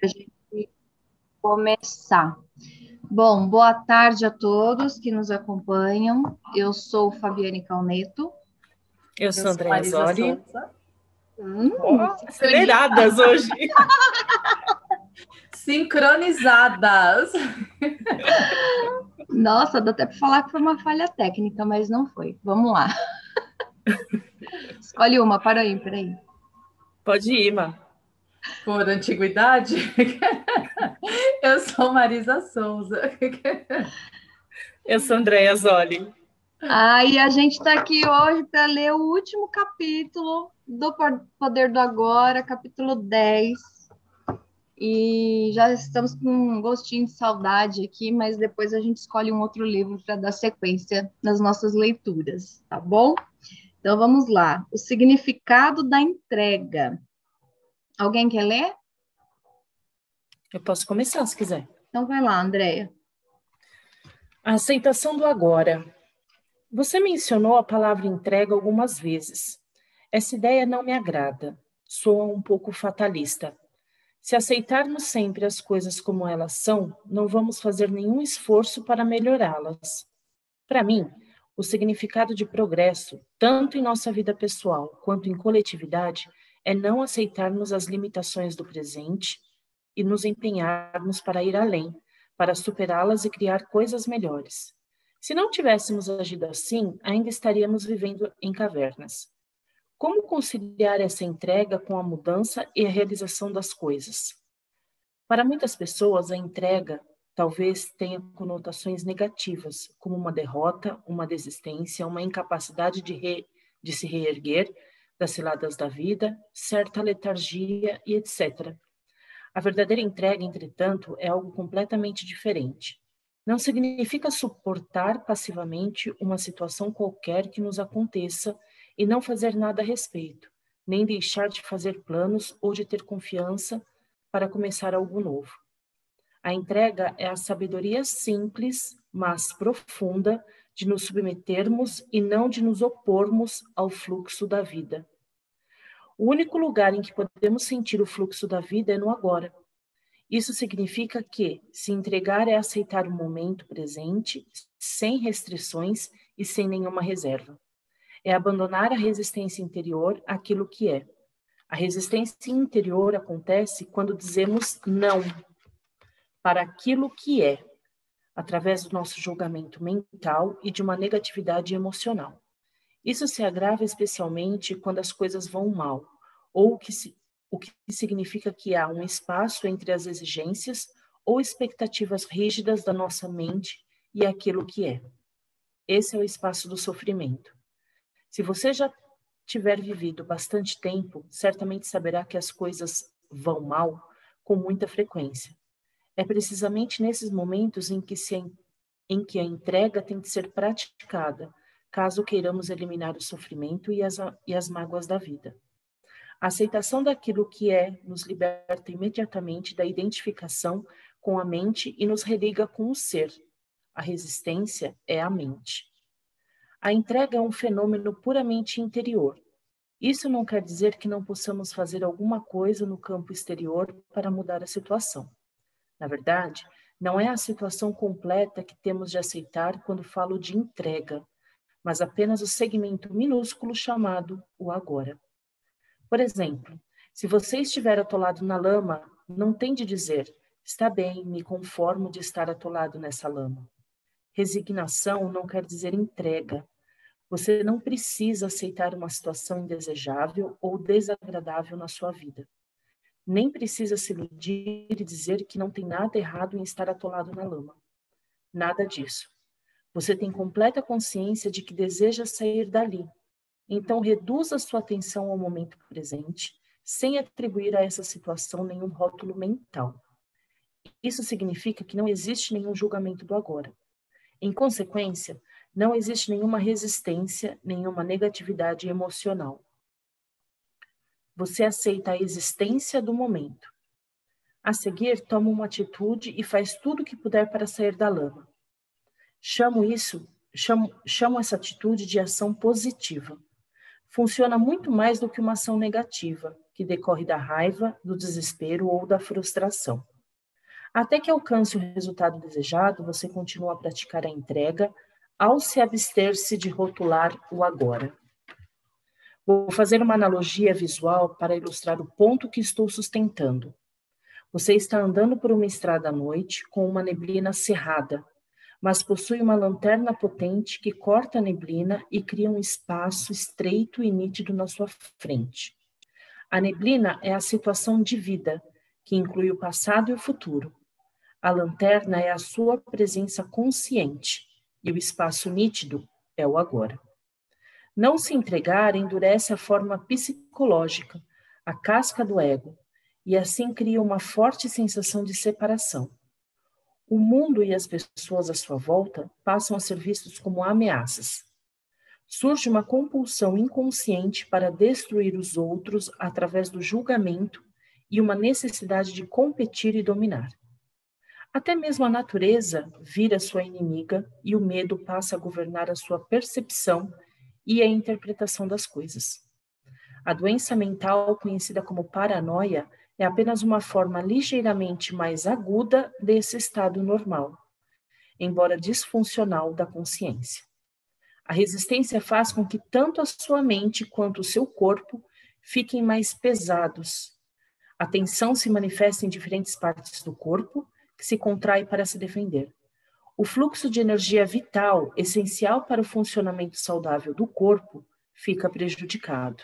para a gente começar. Bom, boa tarde a todos que nos acompanham. Eu sou Fabiane Calneto. Eu sou Andréa Zoli. Hum, oh, aceleradas hoje. Sincronizadas. Nossa, dá até para falar que foi uma falha técnica, mas não foi. Vamos lá. Escolhe uma, para aí, peraí. Pode ir, Ma. Por antiguidade? Eu sou Marisa Souza. Eu sou Andréa Zoli. Ah, e a gente está aqui hoje para ler o último capítulo do Poder do Agora, capítulo 10. E já estamos com um gostinho de saudade aqui, mas depois a gente escolhe um outro livro para dar sequência nas nossas leituras, tá bom? Então vamos lá. O significado da entrega. Alguém quer ler? Eu posso começar se quiser. Então vai lá, Andréia. A aceitação do agora. Você mencionou a palavra entrega algumas vezes. Essa ideia não me agrada. Soa um pouco fatalista. Se aceitarmos sempre as coisas como elas são, não vamos fazer nenhum esforço para melhorá-las. Para mim, o significado de progresso, tanto em nossa vida pessoal quanto em coletividade, é não aceitarmos as limitações do presente e nos empenharmos para ir além, para superá-las e criar coisas melhores. Se não tivéssemos agido assim, ainda estaríamos vivendo em cavernas. Como conciliar essa entrega com a mudança e a realização das coisas? Para muitas pessoas, a entrega talvez tenha conotações negativas, como uma derrota, uma desistência, uma incapacidade de, re, de se reerguer das ciladas da vida, certa letargia e etc. A verdadeira entrega, entretanto, é algo completamente diferente. Não significa suportar passivamente uma situação qualquer que nos aconteça e não fazer nada a respeito, nem deixar de fazer planos ou de ter confiança para começar algo novo. A entrega é a sabedoria simples, mas profunda, de nos submetermos e não de nos opormos ao fluxo da vida. O único lugar em que podemos sentir o fluxo da vida é no agora. Isso significa que se entregar é aceitar o momento presente, sem restrições e sem nenhuma reserva. É abandonar a resistência interior àquilo que é. A resistência interior acontece quando dizemos não para aquilo que é, através do nosso julgamento mental e de uma negatividade emocional. Isso se agrava especialmente quando as coisas vão mal, ou que se, o que significa que há um espaço entre as exigências ou expectativas rígidas da nossa mente e aquilo que é. Esse é o espaço do sofrimento. Se você já tiver vivido bastante tempo, certamente saberá que as coisas vão mal com muita frequência. É precisamente nesses momentos em que, se, em que a entrega tem que ser praticada, caso queiramos eliminar o sofrimento e as, e as mágoas da vida. A aceitação daquilo que é nos liberta imediatamente da identificação com a mente e nos religa com o ser. A resistência é a mente. A entrega é um fenômeno puramente interior. Isso não quer dizer que não possamos fazer alguma coisa no campo exterior para mudar a situação. Na verdade, não é a situação completa que temos de aceitar quando falo de entrega, mas apenas o segmento minúsculo chamado o agora. Por exemplo, se você estiver atolado na lama, não tem de dizer, está bem, me conformo de estar atolado nessa lama. Resignação não quer dizer entrega. Você não precisa aceitar uma situação indesejável ou desagradável na sua vida nem precisa se iludir e dizer que não tem nada errado em estar atolado na lama. Nada disso. Você tem completa consciência de que deseja sair dali. Então, reduza sua atenção ao momento presente, sem atribuir a essa situação nenhum rótulo mental. Isso significa que não existe nenhum julgamento do agora. Em consequência, não existe nenhuma resistência, nenhuma negatividade emocional. Você aceita a existência do momento. A seguir, toma uma atitude e faz tudo o que puder para sair da lama. Chamo isso, chamo, chamo essa atitude de ação positiva. Funciona muito mais do que uma ação negativa, que decorre da raiva, do desespero ou da frustração. Até que alcance o resultado desejado, você continua a praticar a entrega ao se abster-se de rotular o agora. Vou fazer uma analogia visual para ilustrar o ponto que estou sustentando. Você está andando por uma estrada à noite com uma neblina cerrada, mas possui uma lanterna potente que corta a neblina e cria um espaço estreito e nítido na sua frente. A neblina é a situação de vida, que inclui o passado e o futuro. A lanterna é a sua presença consciente, e o espaço nítido é o agora. Não se entregar endurece a forma psicológica, a casca do ego, e assim cria uma forte sensação de separação. O mundo e as pessoas à sua volta passam a ser vistos como ameaças. Surge uma compulsão inconsciente para destruir os outros através do julgamento e uma necessidade de competir e dominar. Até mesmo a natureza vira sua inimiga e o medo passa a governar a sua percepção e a interpretação das coisas. A doença mental, conhecida como paranoia, é apenas uma forma ligeiramente mais aguda desse estado normal, embora disfuncional da consciência. A resistência faz com que tanto a sua mente quanto o seu corpo fiquem mais pesados. A tensão se manifesta em diferentes partes do corpo, que se contrai para se defender. O fluxo de energia vital, essencial para o funcionamento saudável do corpo, fica prejudicado.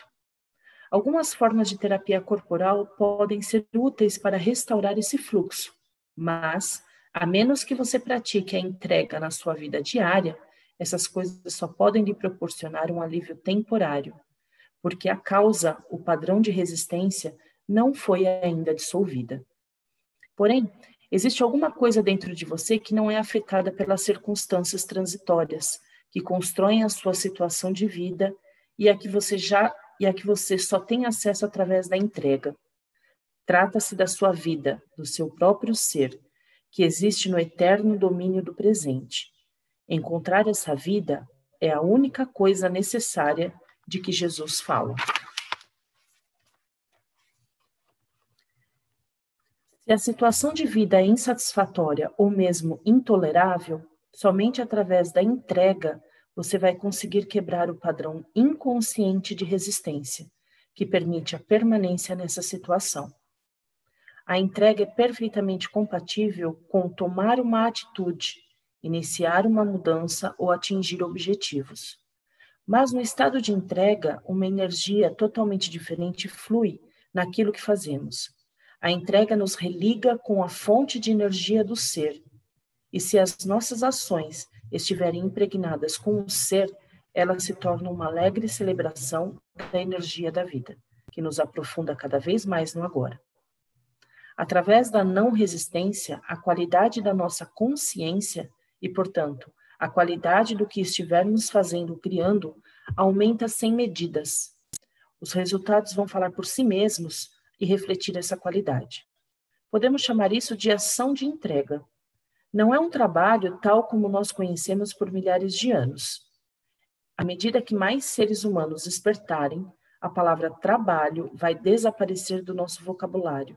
Algumas formas de terapia corporal podem ser úteis para restaurar esse fluxo, mas, a menos que você pratique a entrega na sua vida diária, essas coisas só podem lhe proporcionar um alívio temporário, porque a causa, o padrão de resistência, não foi ainda dissolvida. Porém, existe alguma coisa dentro de você que não é afetada pelas circunstâncias transitórias, que constroem a sua situação de vida e a que você já e a que você só tem acesso através da entrega. Trata-se da sua vida, do seu próprio ser, que existe no eterno domínio do presente. Encontrar essa vida é a única coisa necessária de que Jesus fala. Se a situação de vida é insatisfatória ou mesmo intolerável, somente através da entrega você vai conseguir quebrar o padrão inconsciente de resistência, que permite a permanência nessa situação. A entrega é perfeitamente compatível com tomar uma atitude, iniciar uma mudança ou atingir objetivos. Mas no estado de entrega, uma energia totalmente diferente flui naquilo que fazemos. A entrega nos religa com a fonte de energia do ser. E se as nossas ações estiverem impregnadas com o ser, elas se tornam uma alegre celebração da energia da vida, que nos aprofunda cada vez mais no agora. Através da não resistência, a qualidade da nossa consciência e, portanto, a qualidade do que estivermos fazendo, criando, aumenta sem medidas. Os resultados vão falar por si mesmos e refletir essa qualidade. Podemos chamar isso de ação de entrega, não é um trabalho tal como nós conhecemos por milhares de anos. À medida que mais seres humanos despertarem, a palavra trabalho vai desaparecer do nosso vocabulário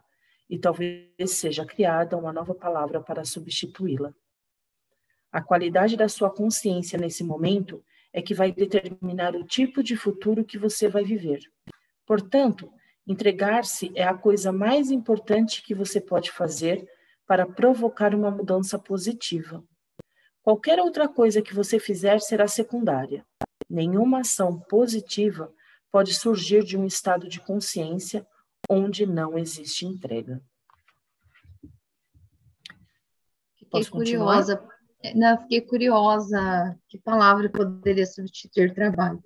e talvez seja criada uma nova palavra para substituí-la. A qualidade da sua consciência nesse momento é que vai determinar o tipo de futuro que você vai viver. Portanto, entregar-se é a coisa mais importante que você pode fazer para provocar uma mudança positiva. Qualquer outra coisa que você fizer será secundária. Nenhuma ação positiva pode surgir de um estado de consciência onde não existe entrega. Fiquei curiosa. Não, fiquei curiosa. Que palavra poderia substituir trabalho?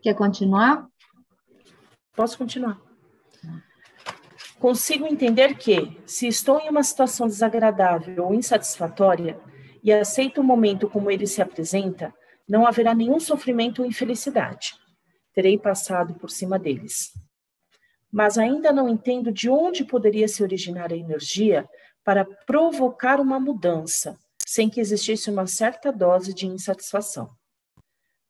Quer continuar? Posso continuar? Consigo entender que, se estou em uma situação desagradável ou insatisfatória e aceito o momento como ele se apresenta, não haverá nenhum sofrimento ou infelicidade. Terei passado por cima deles. Mas ainda não entendo de onde poderia se originar a energia para provocar uma mudança, sem que existisse uma certa dose de insatisfação.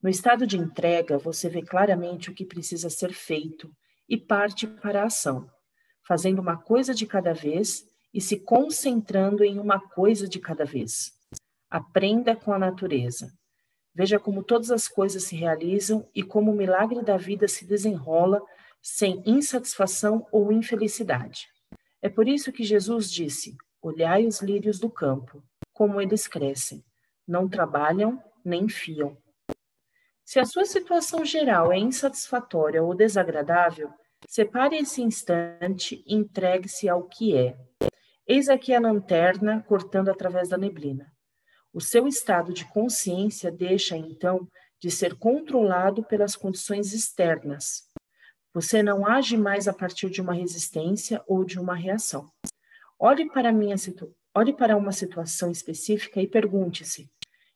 No estado de entrega, você vê claramente o que precisa ser feito e parte para a ação, fazendo uma coisa de cada vez e se concentrando em uma coisa de cada vez. Aprenda com a natureza. Veja como todas as coisas se realizam e como o milagre da vida se desenrola sem insatisfação ou infelicidade. É por isso que Jesus disse: Olhai os lírios do campo, como eles crescem. Não trabalham nem fiam. Se a sua situação geral é insatisfatória ou desagradável, separe esse instante e entregue-se ao que é. Eis aqui a lanterna cortando através da neblina. O seu estado de consciência deixa, então, de ser controlado pelas condições externas. Você não age mais a partir de uma resistência ou de uma reação. Olhe para, minha. Olhe para uma situação específica e pergunte-se: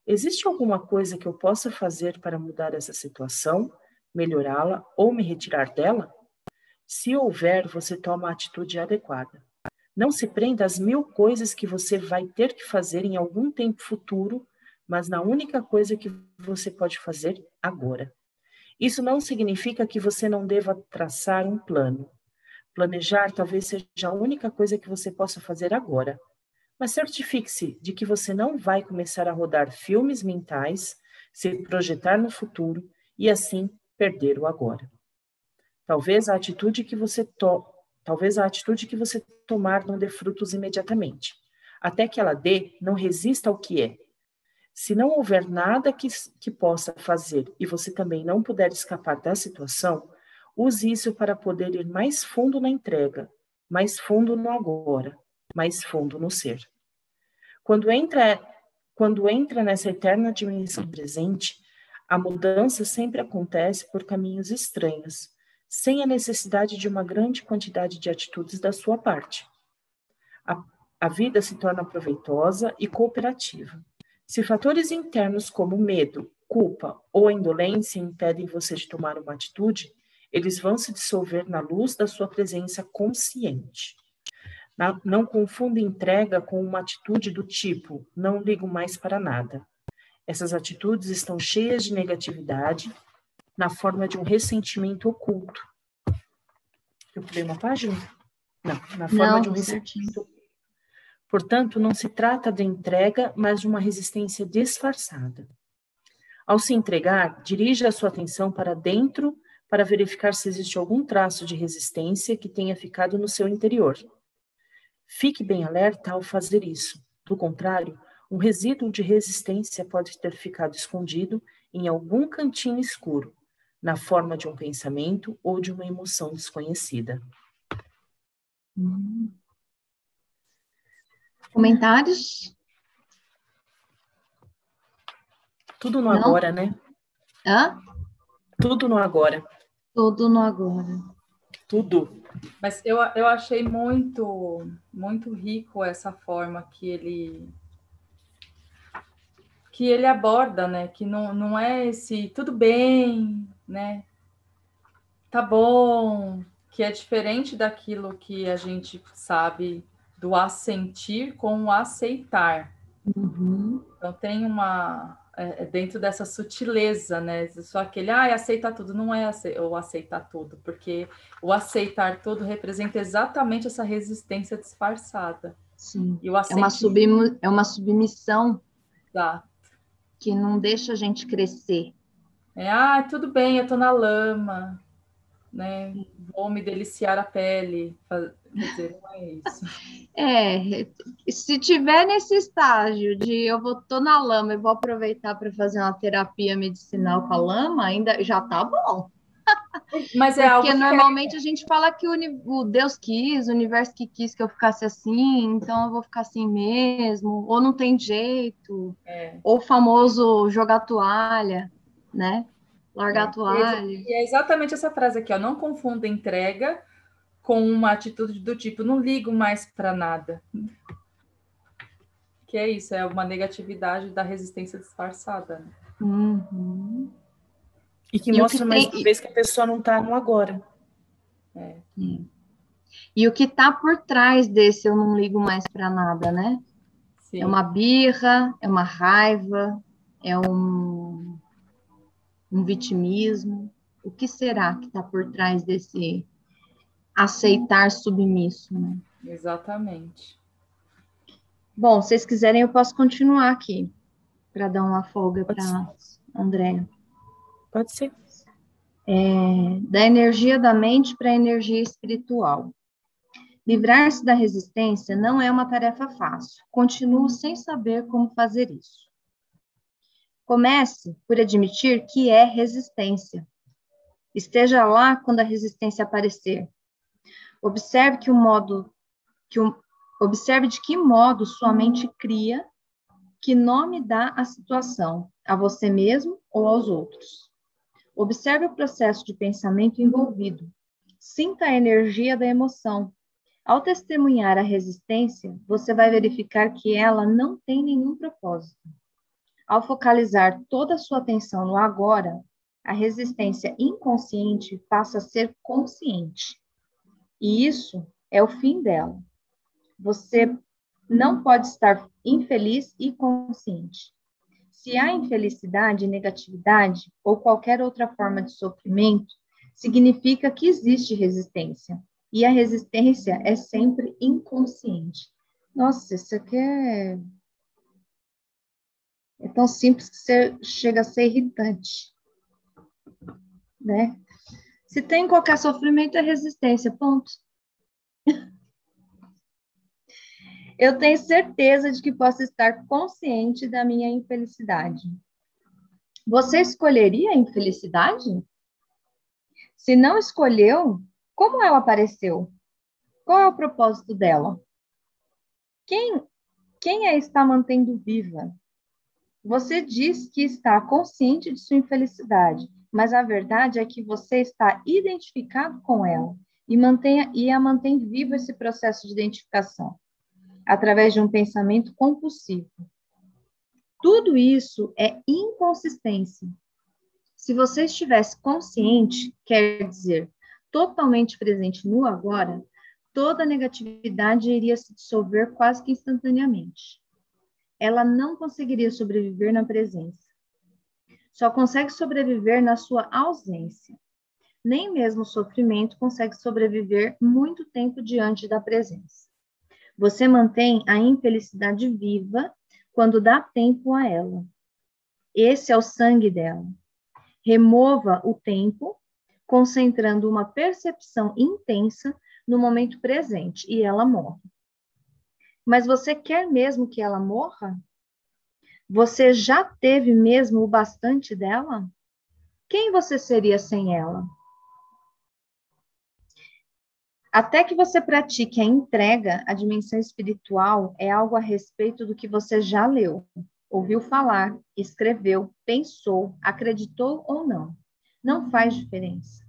existe alguma coisa que eu possa fazer para mudar essa situação, melhorá-la ou me retirar dela? Se houver, você toma a atitude adequada. Não se prenda às mil coisas que você vai ter que fazer em algum tempo futuro, mas na única coisa que você pode fazer agora. Isso não significa que você não deva traçar um plano. Planejar talvez seja a única coisa que você possa fazer agora. Mas certifique-se de que você não vai começar a rodar filmes mentais, se projetar no futuro e assim perder o agora. Talvez a atitude que você to Talvez a atitude que você tomar não dê frutos imediatamente. Até que ela dê, não resista ao que é. Se não houver nada que, que possa fazer e você também não puder escapar da situação, use isso para poder ir mais fundo na entrega, mais fundo no agora, mais fundo no ser. Quando entra, quando entra nessa eterna dimensão presente, a mudança sempre acontece por caminhos estranhos, sem a necessidade de uma grande quantidade de atitudes da sua parte. A, a vida se torna proveitosa e cooperativa. Se fatores internos como medo, culpa ou indolência impedem você de tomar uma atitude, eles vão se dissolver na luz da sua presença consciente. Não confunda entrega com uma atitude do tipo não ligo mais para nada. Essas atitudes estão cheias de negatividade na forma de um ressentimento oculto. Eu pulei uma página? Não, na forma não, de um ressentimento oculto. Portanto, não se trata de entrega, mas de uma resistência disfarçada. Ao se entregar, dirija a sua atenção para dentro para verificar se existe algum traço de resistência que tenha ficado no seu interior. Fique bem alerta ao fazer isso. Do contrário, um resíduo de resistência pode ter ficado escondido em algum cantinho escuro, na forma de um pensamento ou de uma emoção desconhecida. Comentários? Tudo no Não? agora, né? Hã? Tudo no agora. Tudo no agora. Tudo. Mas eu, eu achei muito, muito rico essa forma que ele que ele aborda, né? Que não, não é esse tudo bem, né? Tá bom, que é diferente daquilo que a gente sabe do assentir com o aceitar. Uhum. Então tem uma é, é dentro dessa sutileza, né? Só aquele, ah, aceitar tudo, não é ace ou aceitar tudo, porque o aceitar tudo representa exatamente essa resistência disfarçada. Sim. E o é, uma submi é uma submissão Exato. que não deixa a gente crescer. É, ah, tudo bem, eu tô na lama, né? Vou me deliciar a pele. Dizer, não é isso. É, se tiver nesse estágio de eu vou tô na lama e vou aproveitar para fazer uma terapia medicinal com a lama, ainda já tá bom. Mas é Porque algo normalmente a gente fala que o, o, Deus quis, o universo que quis que eu ficasse assim, então eu vou ficar assim mesmo, ou não tem jeito, é. ou o famoso jogar toalha né? Largar a é, toalha. E é exatamente essa frase aqui, ó. Não confunda entrega com uma atitude do tipo, não ligo mais para nada. Que é isso, é uma negatividade da resistência disfarçada. Né? Uhum. E que e mostra que mais tem... uma vez que a pessoa não está no agora. É. E o que está por trás desse eu não ligo mais para nada, né? Sim. É uma birra, é uma raiva, é um Um vitimismo? O que será que está por trás desse aceitar submisso? Né? Exatamente. Bom, se vocês quiserem, eu posso continuar aqui para dar uma folga para André. Pode ser. É, da energia da mente para a energia espiritual. Livrar-se da resistência não é uma tarefa fácil. Continuo sem saber como fazer isso. Comece por admitir que é resistência. Esteja lá quando a resistência aparecer. Observe que o modo que o, observe de que modo sua mente cria, que nome dá à situação, a você mesmo ou aos outros. Observe o processo de pensamento envolvido. Sinta a energia da emoção, ao testemunhar a resistência, você vai verificar que ela não tem nenhum propósito. Ao focalizar toda a sua atenção no agora, a resistência inconsciente passa a ser consciente. E isso é o fim dela. Você não pode estar infeliz e consciente. Se há infelicidade, negatividade ou qualquer outra forma de sofrimento, significa que existe resistência. E a resistência é sempre inconsciente. Nossa, isso aqui é, é tão simples que você chega a ser irritante, né? Se tem qualquer sofrimento, é resistência, ponto. Eu tenho certeza de que posso estar consciente da minha infelicidade. Você escolheria a infelicidade? Se não escolheu, como ela apareceu? Qual é o propósito dela? Quem, quem a está mantendo viva? Você diz que está consciente de sua infelicidade, mas a verdade é que você está identificado com ela e, mantenha, e a mantém vivo esse processo de identificação através de um pensamento compulsivo. Tudo isso é inconsistência. Se você estivesse consciente, quer dizer, totalmente presente no agora, toda negatividade iria se dissolver quase que instantaneamente. Ela não conseguiria sobreviver na presença. Só consegue sobreviver na sua ausência. Nem mesmo o sofrimento consegue sobreviver muito tempo diante da presença. Você mantém a infelicidade viva quando dá tempo a ela. Esse é o sangue dela. Remova o tempo concentrando uma percepção intensa no momento presente e ela morre. Mas você quer mesmo que ela morra? Você já teve mesmo o bastante dela? Quem você seria sem ela? Até que você pratique a entrega, a dimensão espiritual é algo a respeito do que você já leu, ouviu falar, escreveu, pensou, acreditou ou não não faz diferença.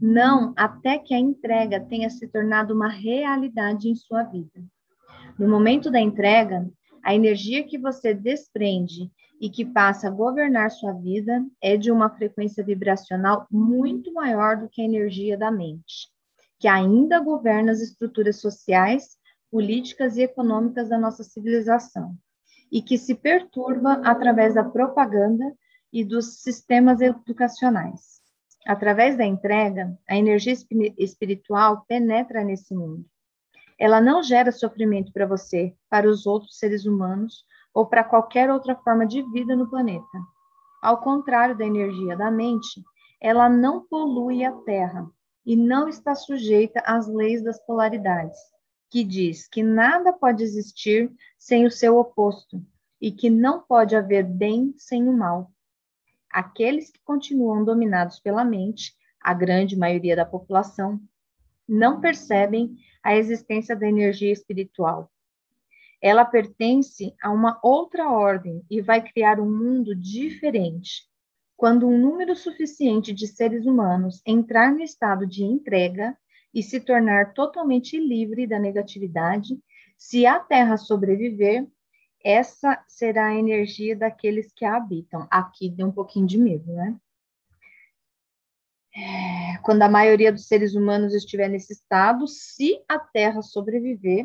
Não até que a entrega tenha se tornado uma realidade em sua vida. No momento da entrega, a energia que você desprende e que passa a governar sua vida é de uma frequência vibracional muito maior do que a energia da mente, que ainda governa as estruturas sociais, políticas e econômicas da nossa civilização, e que se perturba através da propaganda e dos sistemas educacionais. Através da entrega, a energia espiritual penetra nesse mundo. Ela não gera sofrimento para você, para os outros seres humanos ou para qualquer outra forma de vida no planeta. Ao contrário da energia da mente, ela não polui a Terra e não está sujeita às leis das polaridades, que diz que nada pode existir sem o seu oposto e que não pode haver bem sem o mal. Aqueles que continuam dominados pela mente, a grande maioria da população, não percebem a existência da energia espiritual. Ela pertence a uma outra ordem e vai criar um mundo diferente. Quando um número suficiente de seres humanos entrar no estado de entrega e se tornar totalmente livre da negatividade, se a Terra sobreviver, essa será a energia daqueles que a habitam. Aqui deu um pouquinho de medo, né? É, quando a maioria dos seres humanos estiver nesse estado, se a Terra sobreviver,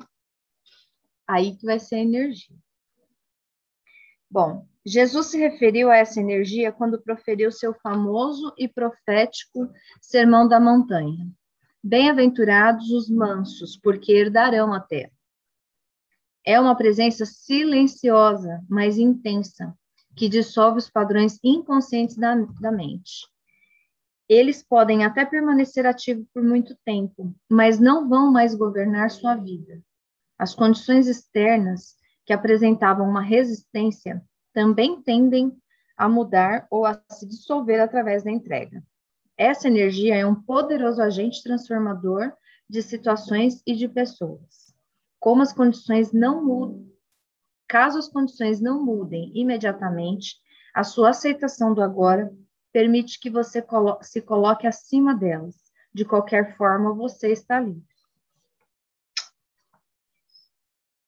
aí que vai ser a energia. Bom, Jesus se referiu a essa energia quando proferiu seu famoso e profético Sermão da Montanha. Bem-aventurados os mansos, porque herdarão a terra. É uma presença silenciosa, mas intensa, que dissolve os padrões inconscientes da, da mente. Eles podem até permanecer ativos por muito tempo, mas não vão mais governar sua vida. As condições externas que apresentavam uma resistência também tendem a mudar ou a se dissolver através da entrega. Essa energia é um poderoso agente transformador de situações e de pessoas. Como as condições não mudam, caso as condições não mudem imediatamente, a sua aceitação do agora permite que você colo se coloque acima delas. De qualquer forma, você está livre.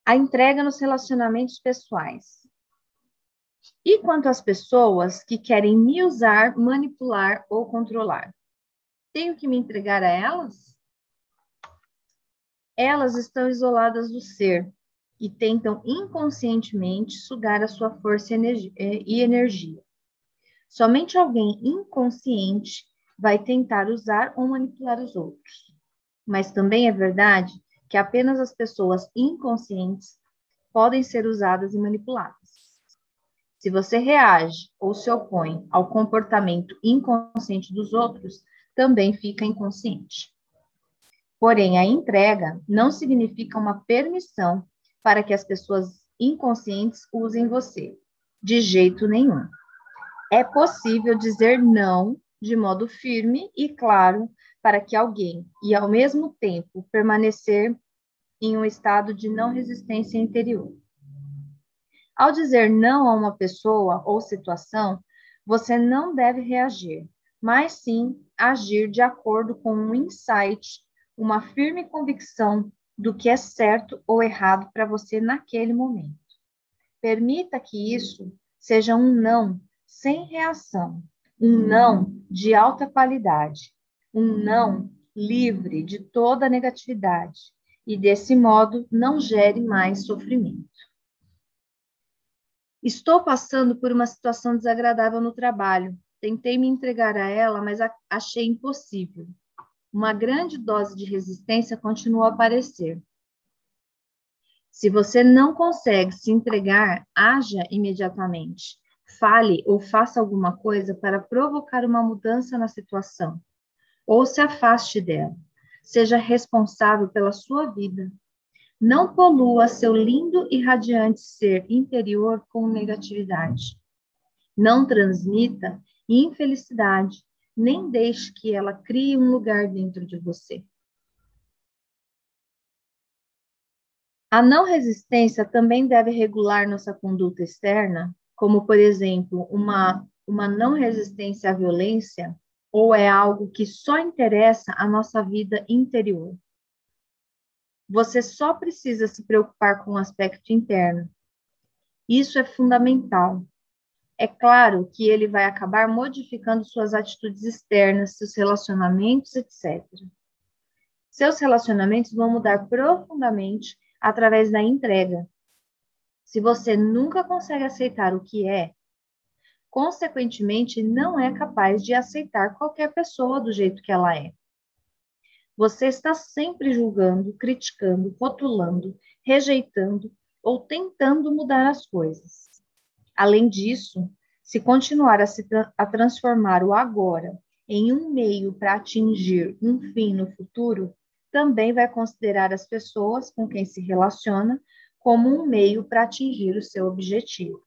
A entrega nos relacionamentos pessoais. E quanto às pessoas que querem me usar, manipular ou controlar? Tenho que me entregar a elas? Elas estão isoladas do ser e tentam inconscientemente sugar a sua força e energia. Somente alguém inconsciente vai tentar usar ou manipular os outros. Mas também é verdade que apenas as pessoas inconscientes podem ser usadas e manipuladas. Se você reage ou se opõe ao comportamento inconsciente dos outros, também fica inconsciente. Porém, a entrega não significa uma permissão para que as pessoas inconscientes usem você, de jeito nenhum. É possível dizer não de modo firme e claro para que alguém, e ao mesmo tempo permanecer em um estado de não resistência interior. Ao dizer não a uma pessoa ou situação, você não deve reagir, mas sim agir de acordo com um insight, uma firme convicção do que é certo ou errado para você naquele momento. Permita que isso seja um não sem reação, um não de alta qualidade, um não livre de toda negatividade e desse modo não gere mais sofrimento. Estou passando por uma situação desagradável no trabalho. Tentei me entregar a ela, mas a achei impossível. Uma grande dose de resistência continuou a aparecer. Se você não consegue se entregar, haja imediatamente. Fale ou faça alguma coisa para provocar uma mudança na situação. Ou se afaste dela. Seja responsável pela sua vida. Não polua seu lindo e radiante ser interior com negatividade. Não transmita infelicidade, nem deixe que ela crie um lugar dentro de você. A não resistência também deve regular nossa conduta externa, como, por exemplo, uma, uma não resistência à violência, ou é algo que só interessa a nossa vida interior. Você só precisa se preocupar com o aspecto interno. Isso é fundamental. É claro que ele vai acabar modificando suas atitudes externas, seus relacionamentos, etc. Seus relacionamentos vão mudar profundamente através da entrega. Se você nunca consegue aceitar o que é, consequentemente não é capaz de aceitar qualquer pessoa do jeito que ela é. Você está sempre julgando, criticando, rotulando, rejeitando ou tentando mudar as coisas. Além disso, se continuar a, se tra a transformar o agora em um meio para atingir um fim no futuro, também vai considerar as pessoas com quem se relaciona como um meio para atingir o seu objetivo.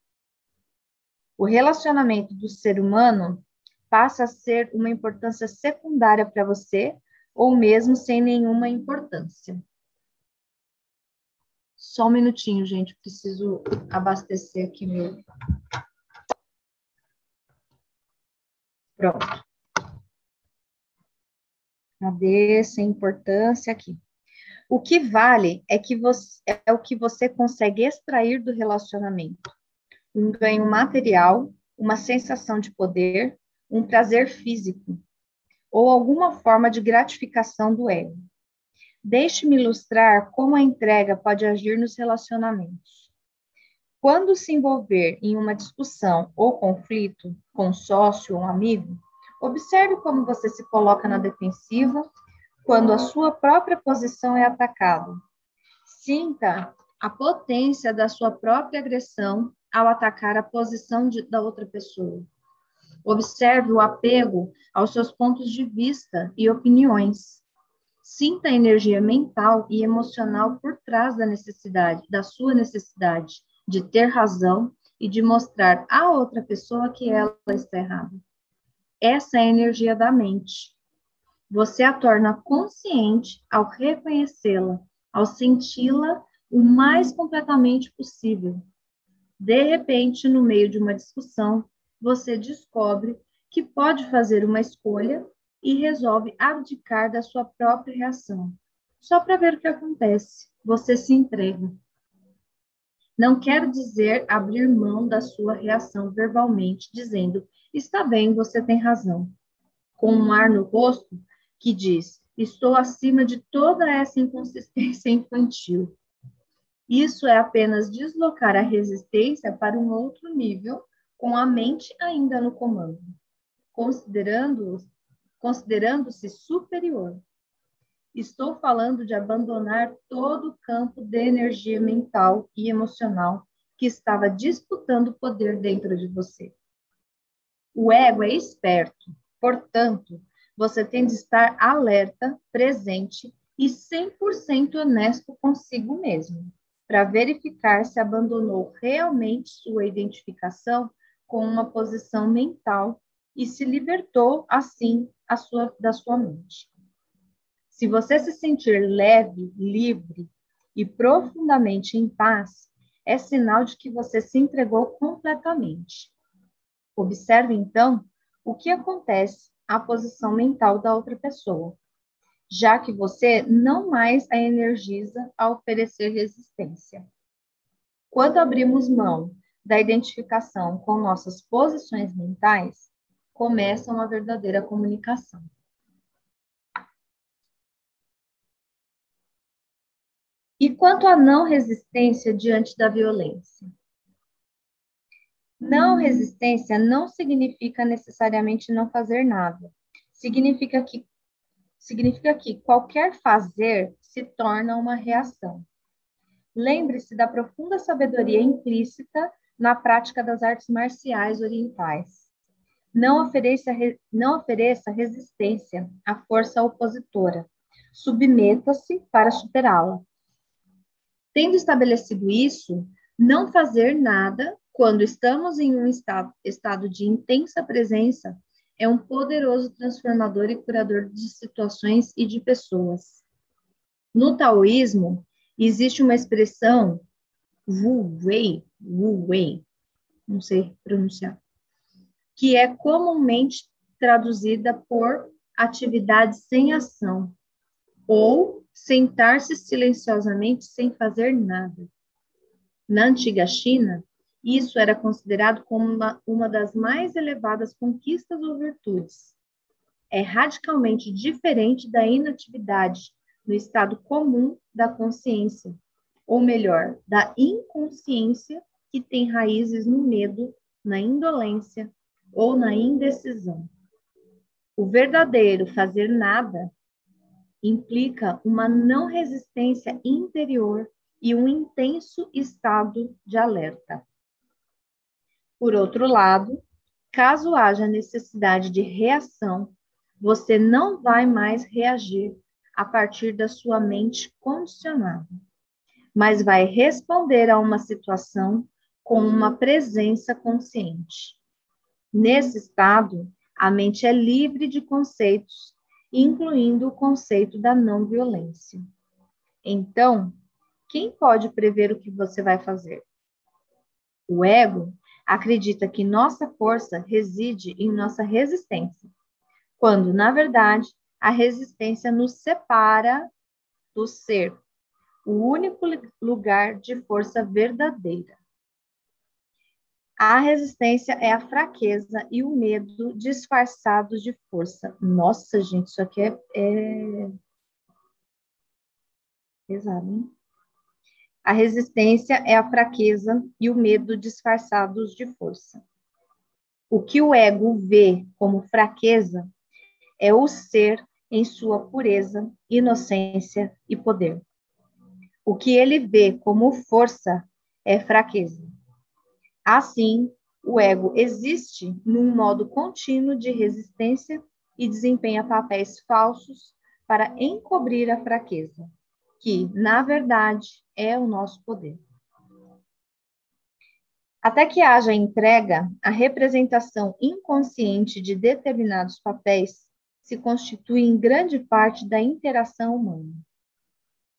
O relacionamento do ser humano passa a ser uma importância secundária para você ou mesmo sem nenhuma importância. Só um minutinho, gente, preciso abastecer aqui meu. Pronto. Cadê essa importância aqui? O que vale é que você é o que você consegue extrair do relacionamento. Um ganho material, uma sensação de poder, um prazer físico, ou alguma forma de gratificação do ego. Deixe-me ilustrar como a entrega pode agir nos relacionamentos. Quando se envolver em uma discussão ou conflito com um sócio ou um amigo, observe como você se coloca na defensiva quando a sua própria posição é atacada. Sinta a potência da sua própria agressão ao atacar a posição de, da outra pessoa. Observe o apego aos seus pontos de vista e opiniões. Sinta a energia mental e emocional por trás da necessidade, da sua necessidade de ter razão e de mostrar à outra pessoa que ela está errada. Essa é a energia da mente. Você a torna consciente ao reconhecê-la, ao senti-la o mais completamente possível. De repente, no meio de uma discussão, você descobre que pode fazer uma escolha e resolve abdicar da sua própria reação. Só para ver o que acontece. Você se entrega. Não quero dizer abrir mão da sua reação verbalmente, dizendo: está bem, você tem razão. Com um ar no rosto que diz: estou acima de toda essa inconsistência infantil. Isso é apenas deslocar a resistência para um outro nível com a mente ainda no comando, considerando-se considerando superior. Estou falando de abandonar todo o campo de energia mental e emocional que estava disputando poder dentro de você. O ego é esperto, portanto, você tem de estar alerta, presente e 100% honesto consigo mesmo, para verificar se abandonou realmente sua identificação com uma posição mental e se libertou, assim, sua, da sua mente. Se você se sentir leve, livre e profundamente em paz, é sinal de que você se entregou completamente. Observe, então, o que acontece à posição mental da outra pessoa, já que você não mais a energiza a oferecer resistência. Quando abrimos mão da identificação com nossas posições mentais, começa uma verdadeira comunicação. E quanto à não resistência diante da violência? Não resistência não significa necessariamente não fazer nada. Significa que significa que qualquer fazer se torna uma reação. Lembre-se da profunda sabedoria implícita na prática das artes marciais orientais. Não ofereça, não ofereça resistência à força opositora. Submeta-se para superá-la. Tendo estabelecido isso, não fazer nada quando estamos em um estado, estado de intensa presença é um poderoso transformador e curador de situações e de pessoas. No taoísmo, existe uma expressão Wu Wei, Wu Wei, não sei pronunciar, que é comumente traduzida por atividade sem ação, ou sentar-se silenciosamente sem fazer nada. Na antiga China, isso era considerado como uma, uma das mais elevadas conquistas ou virtudes. É radicalmente diferente da inatividade no estado comum da consciência, ou melhor, da inconsciência que tem raízes no medo, na indolência, ou na indecisão. O verdadeiro fazer nada implica uma não resistência interior e um intenso estado de alerta. Por outro lado, caso haja necessidade de reação, você não vai mais reagir a partir da sua mente condicionada, mas vai responder a uma situação com uma presença consciente. Nesse estado, a mente é livre de conceitos, incluindo o conceito da não violência. Então, quem pode prever o que você vai fazer? O ego acredita que nossa força reside em nossa resistência, quando, na verdade, a resistência nos separa do ser, o único lugar de força verdadeira. A resistência é a fraqueza e o medo disfarçados de força. Nossa, gente, isso aqui é, é... pesado, hein? A resistência é a fraqueza e o medo disfarçados de força. O que o ego vê como fraqueza é o ser em sua pureza, inocência e poder. O que ele vê como força é fraqueza. Assim, o ego existe num modo contínuo de resistência e desempenha papéis falsos para encobrir a fraqueza, que, na verdade, é o nosso poder. Até que haja entrega, a representação inconsciente de determinados papéis se constitui em grande parte da interação humana.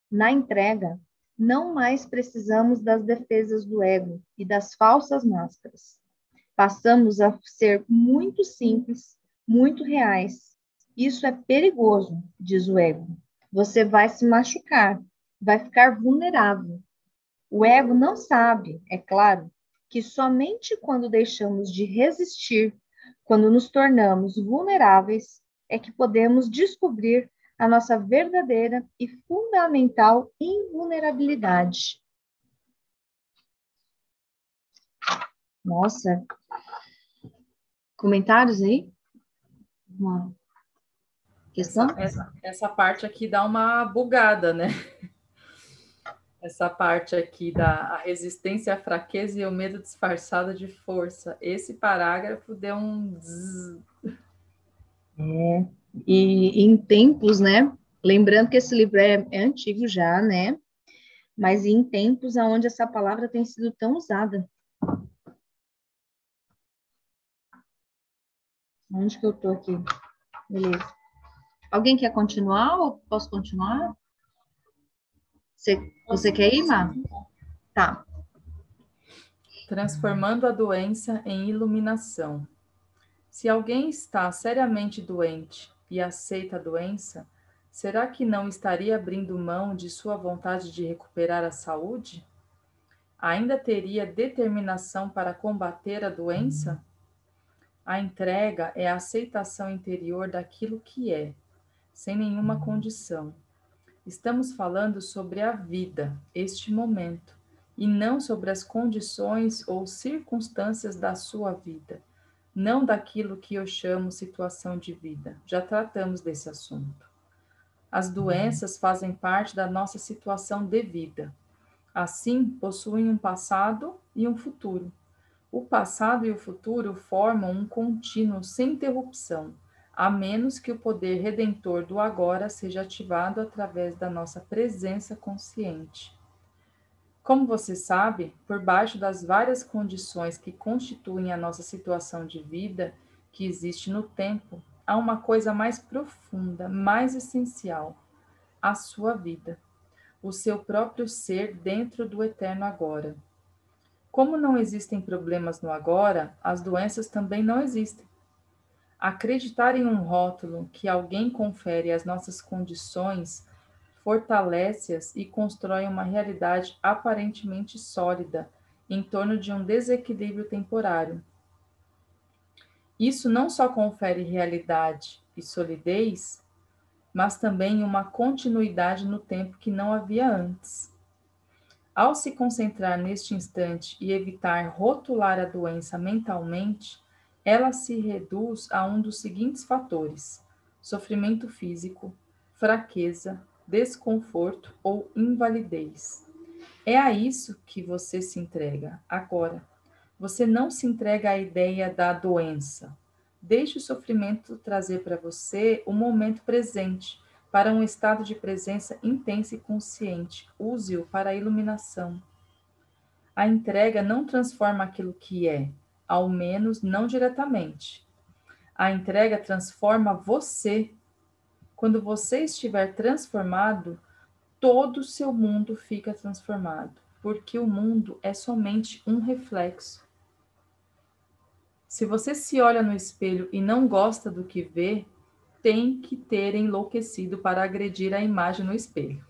Na entrega, não mais precisamos das defesas do ego e das falsas máscaras. Passamos a ser muito simples, muito reais. Isso é perigoso, diz o ego. Você vai se machucar, vai ficar vulnerável. O ego não sabe, é claro, que somente quando deixamos de resistir, quando nos tornamos vulneráveis, é que podemos descobrir a nossa verdadeira e fundamental invulnerabilidade. Nossa. Comentários aí? Questão? Essa, essa, essa parte aqui dá uma bugada, né? Essa parte aqui da resistência à fraqueza e o medo disfarçado de força. Esse parágrafo deu um. É, e em tempos, né? Lembrando que esse livro é, é antigo já, né? Mas em tempos onde essa palavra tem sido tão usada. Onde que eu tô aqui? Beleza. Alguém quer continuar ou posso continuar? Você, você quer ir, Má? Tá. Transformando a doença em iluminação. Se alguém está seriamente doente e aceita a doença, será que não estaria abrindo mão de sua vontade de recuperar a saúde? Ainda teria determinação para combater a doença? A entrega é a aceitação interior daquilo que é, sem nenhuma condição Estamos falando sobre a vida, este momento, e não sobre as condições ou circunstâncias da sua vida, não daquilo que eu chamo situação de vida. Já tratamos desse assunto. As doenças fazem parte da nossa situação de vida. Assim, possuem um passado e um futuro. O passado e o futuro formam um contínuo sem interrupção a menos que o poder redentor do agora seja ativado através da nossa presença consciente. Como você sabe, por baixo das várias condições que constituem a nossa situação de vida, que existe no tempo, há uma coisa mais profunda, mais essencial: a sua vida, o seu próprio ser dentro do eterno agora. Como não existem problemas no agora, as doenças também não existem. Acreditar em um rótulo que alguém confere às nossas condições fortalece-as e constrói uma realidade aparentemente sólida em torno de um desequilíbrio temporário. Isso não só confere realidade e solidez, mas também uma continuidade no tempo que não havia antes. Ao se concentrar neste instante e evitar rotular a doença mentalmente, ela se reduz a um dos seguintes fatores: sofrimento físico, fraqueza, desconforto ou invalidez. É a isso que você se entrega agora. Você não se entrega à ideia da doença. Deixe o sofrimento trazer para você o momento presente, para um estado de presença intensa e consciente. Use-o para a iluminação. A entrega não transforma aquilo que é, ao menos não diretamente. A entrega transforma você. Quando você estiver transformado, todo o seu mundo fica transformado, porque o mundo é somente um reflexo. Se você se olha no espelho e não gosta do que vê, tem que ter enlouquecido para agredir a imagem no espelho.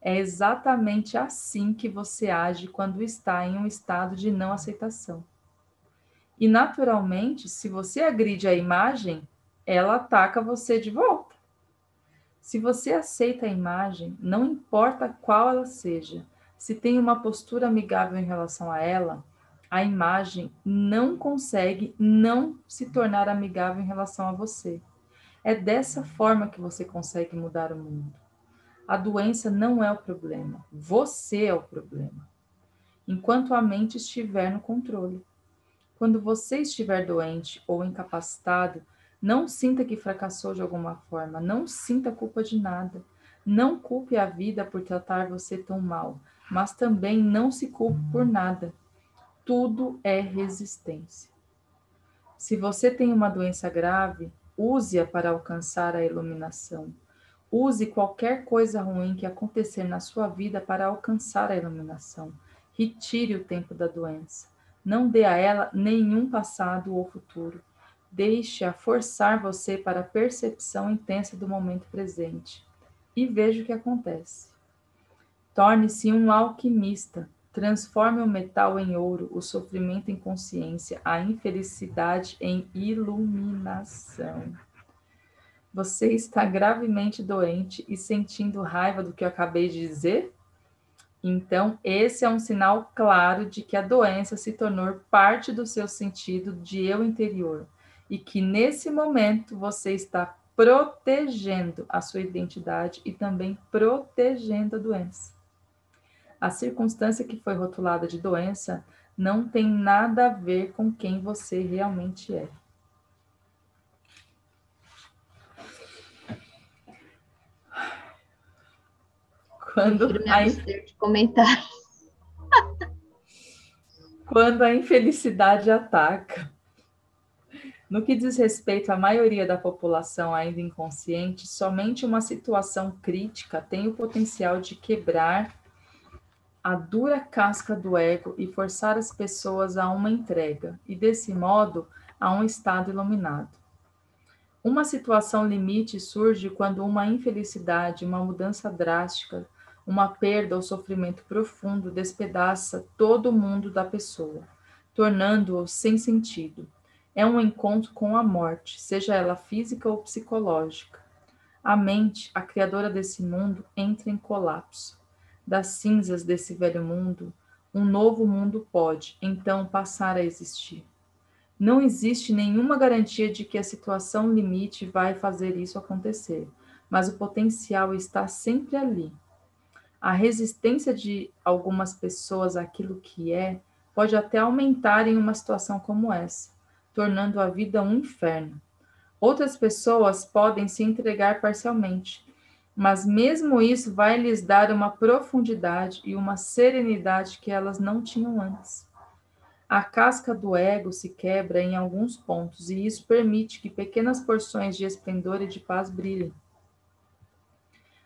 É exatamente assim que você age quando está em um estado de não aceitação. E naturalmente, se você agride a imagem, ela ataca você de volta. Se você aceita a imagem, não importa qual ela seja, Se tem uma postura amigável em relação a ela, a imagem não consegue não se tornar amigável em relação a você. É dessa forma que você consegue mudar o mundo. A doença não é o problema, você é o problema. Enquanto a mente estiver no controle. Quando você estiver doente ou incapacitado, não sinta que fracassou de alguma forma, não sinta culpa de nada. Não culpe a vida por tratar você tão mal, mas também não se culpe por nada. Tudo é resistência. Se você tem uma doença grave, use-a para alcançar a iluminação. Use qualquer coisa ruim que acontecer na sua vida para alcançar a iluminação. Retire o tempo da doença. Não dê a ela nenhum passado ou futuro. Deixe-a forçar você para a percepção intensa do momento presente. E veja o que acontece. Torne-se um alquimista. Transforme o metal em ouro, o sofrimento em consciência, a infelicidade em iluminação. Você está gravemente doente e sentindo raiva do que eu acabei de dizer? Então, esse é um sinal claro de que a doença se tornou parte do seu sentido de eu interior e que nesse momento você está protegendo a sua identidade e também protegendo a doença. A circunstância que foi rotulada de doença não tem nada a ver com quem você realmente é. Quando a, de comentários. Quando a infelicidade ataca. No que diz respeito à maioria da população ainda inconsciente, somente uma situação crítica tem o potencial de quebrar a dura casca do ego e forçar as pessoas a uma entrega, e desse modo a um estado iluminado. Uma situação limite surge quando uma infelicidade, uma mudança drástica, uma perda ou sofrimento profundo despedaça todo o mundo da pessoa, tornando-o sem sentido. É um encontro com a morte, seja ela física ou psicológica. A mente, a criadora desse mundo, entra em colapso. Das cinzas desse velho mundo, um novo mundo pode, então, passar a existir. Não existe nenhuma garantia de que a situação limite vai fazer isso acontecer, mas o potencial está sempre ali, a resistência de algumas pessoas àquilo que é pode até aumentar em uma situação como essa, tornando a vida um inferno. Outras pessoas podem se entregar parcialmente, mas mesmo isso vai lhes dar uma profundidade e uma serenidade que elas não tinham antes. A casca do ego se quebra em alguns pontos e isso permite que pequenas porções de esplendor e de paz brilhem.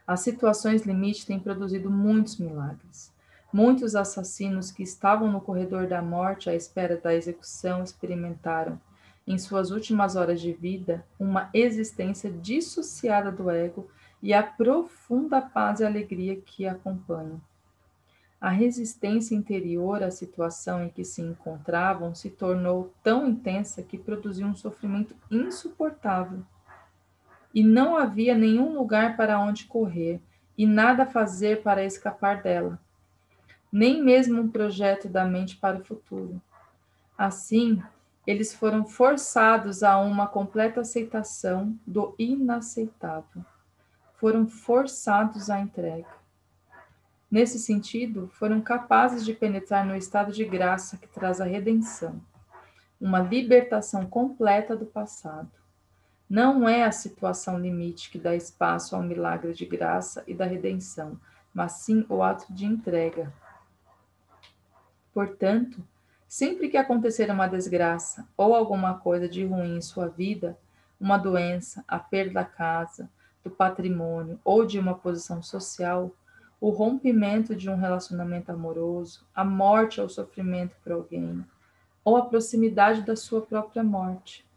As situações limite têm produzido muitos milagres. Muitos assassinos que estavam no corredor da morte à espera da execução experimentaram, em suas últimas horas de vida, uma existência dissociada do ego e a profunda paz e alegria que acompanham. A resistência interior à situação em que se encontravam se tornou tão intensa que produziu um sofrimento insuportável e não havia nenhum lugar para onde correr e nada fazer para escapar dela, nem mesmo um projeto da mente para o futuro. Assim, eles foram forçados a uma completa aceitação do inaceitável. Foram forçados à entrega. Nesse sentido, foram capazes de penetrar no estado de graça que traz a redenção, uma libertação completa do passado. Não é a situação limite que dá espaço ao milagre de graça e da redenção, mas sim o ato de entrega. Portanto, sempre que acontecer uma desgraça ou alguma coisa de ruim em sua vida, uma doença, a perda da casa, do patrimônio ou de uma posição social, o rompimento de um relacionamento amoroso, a morte ou sofrimento por alguém, ou a proximidade da sua própria morte,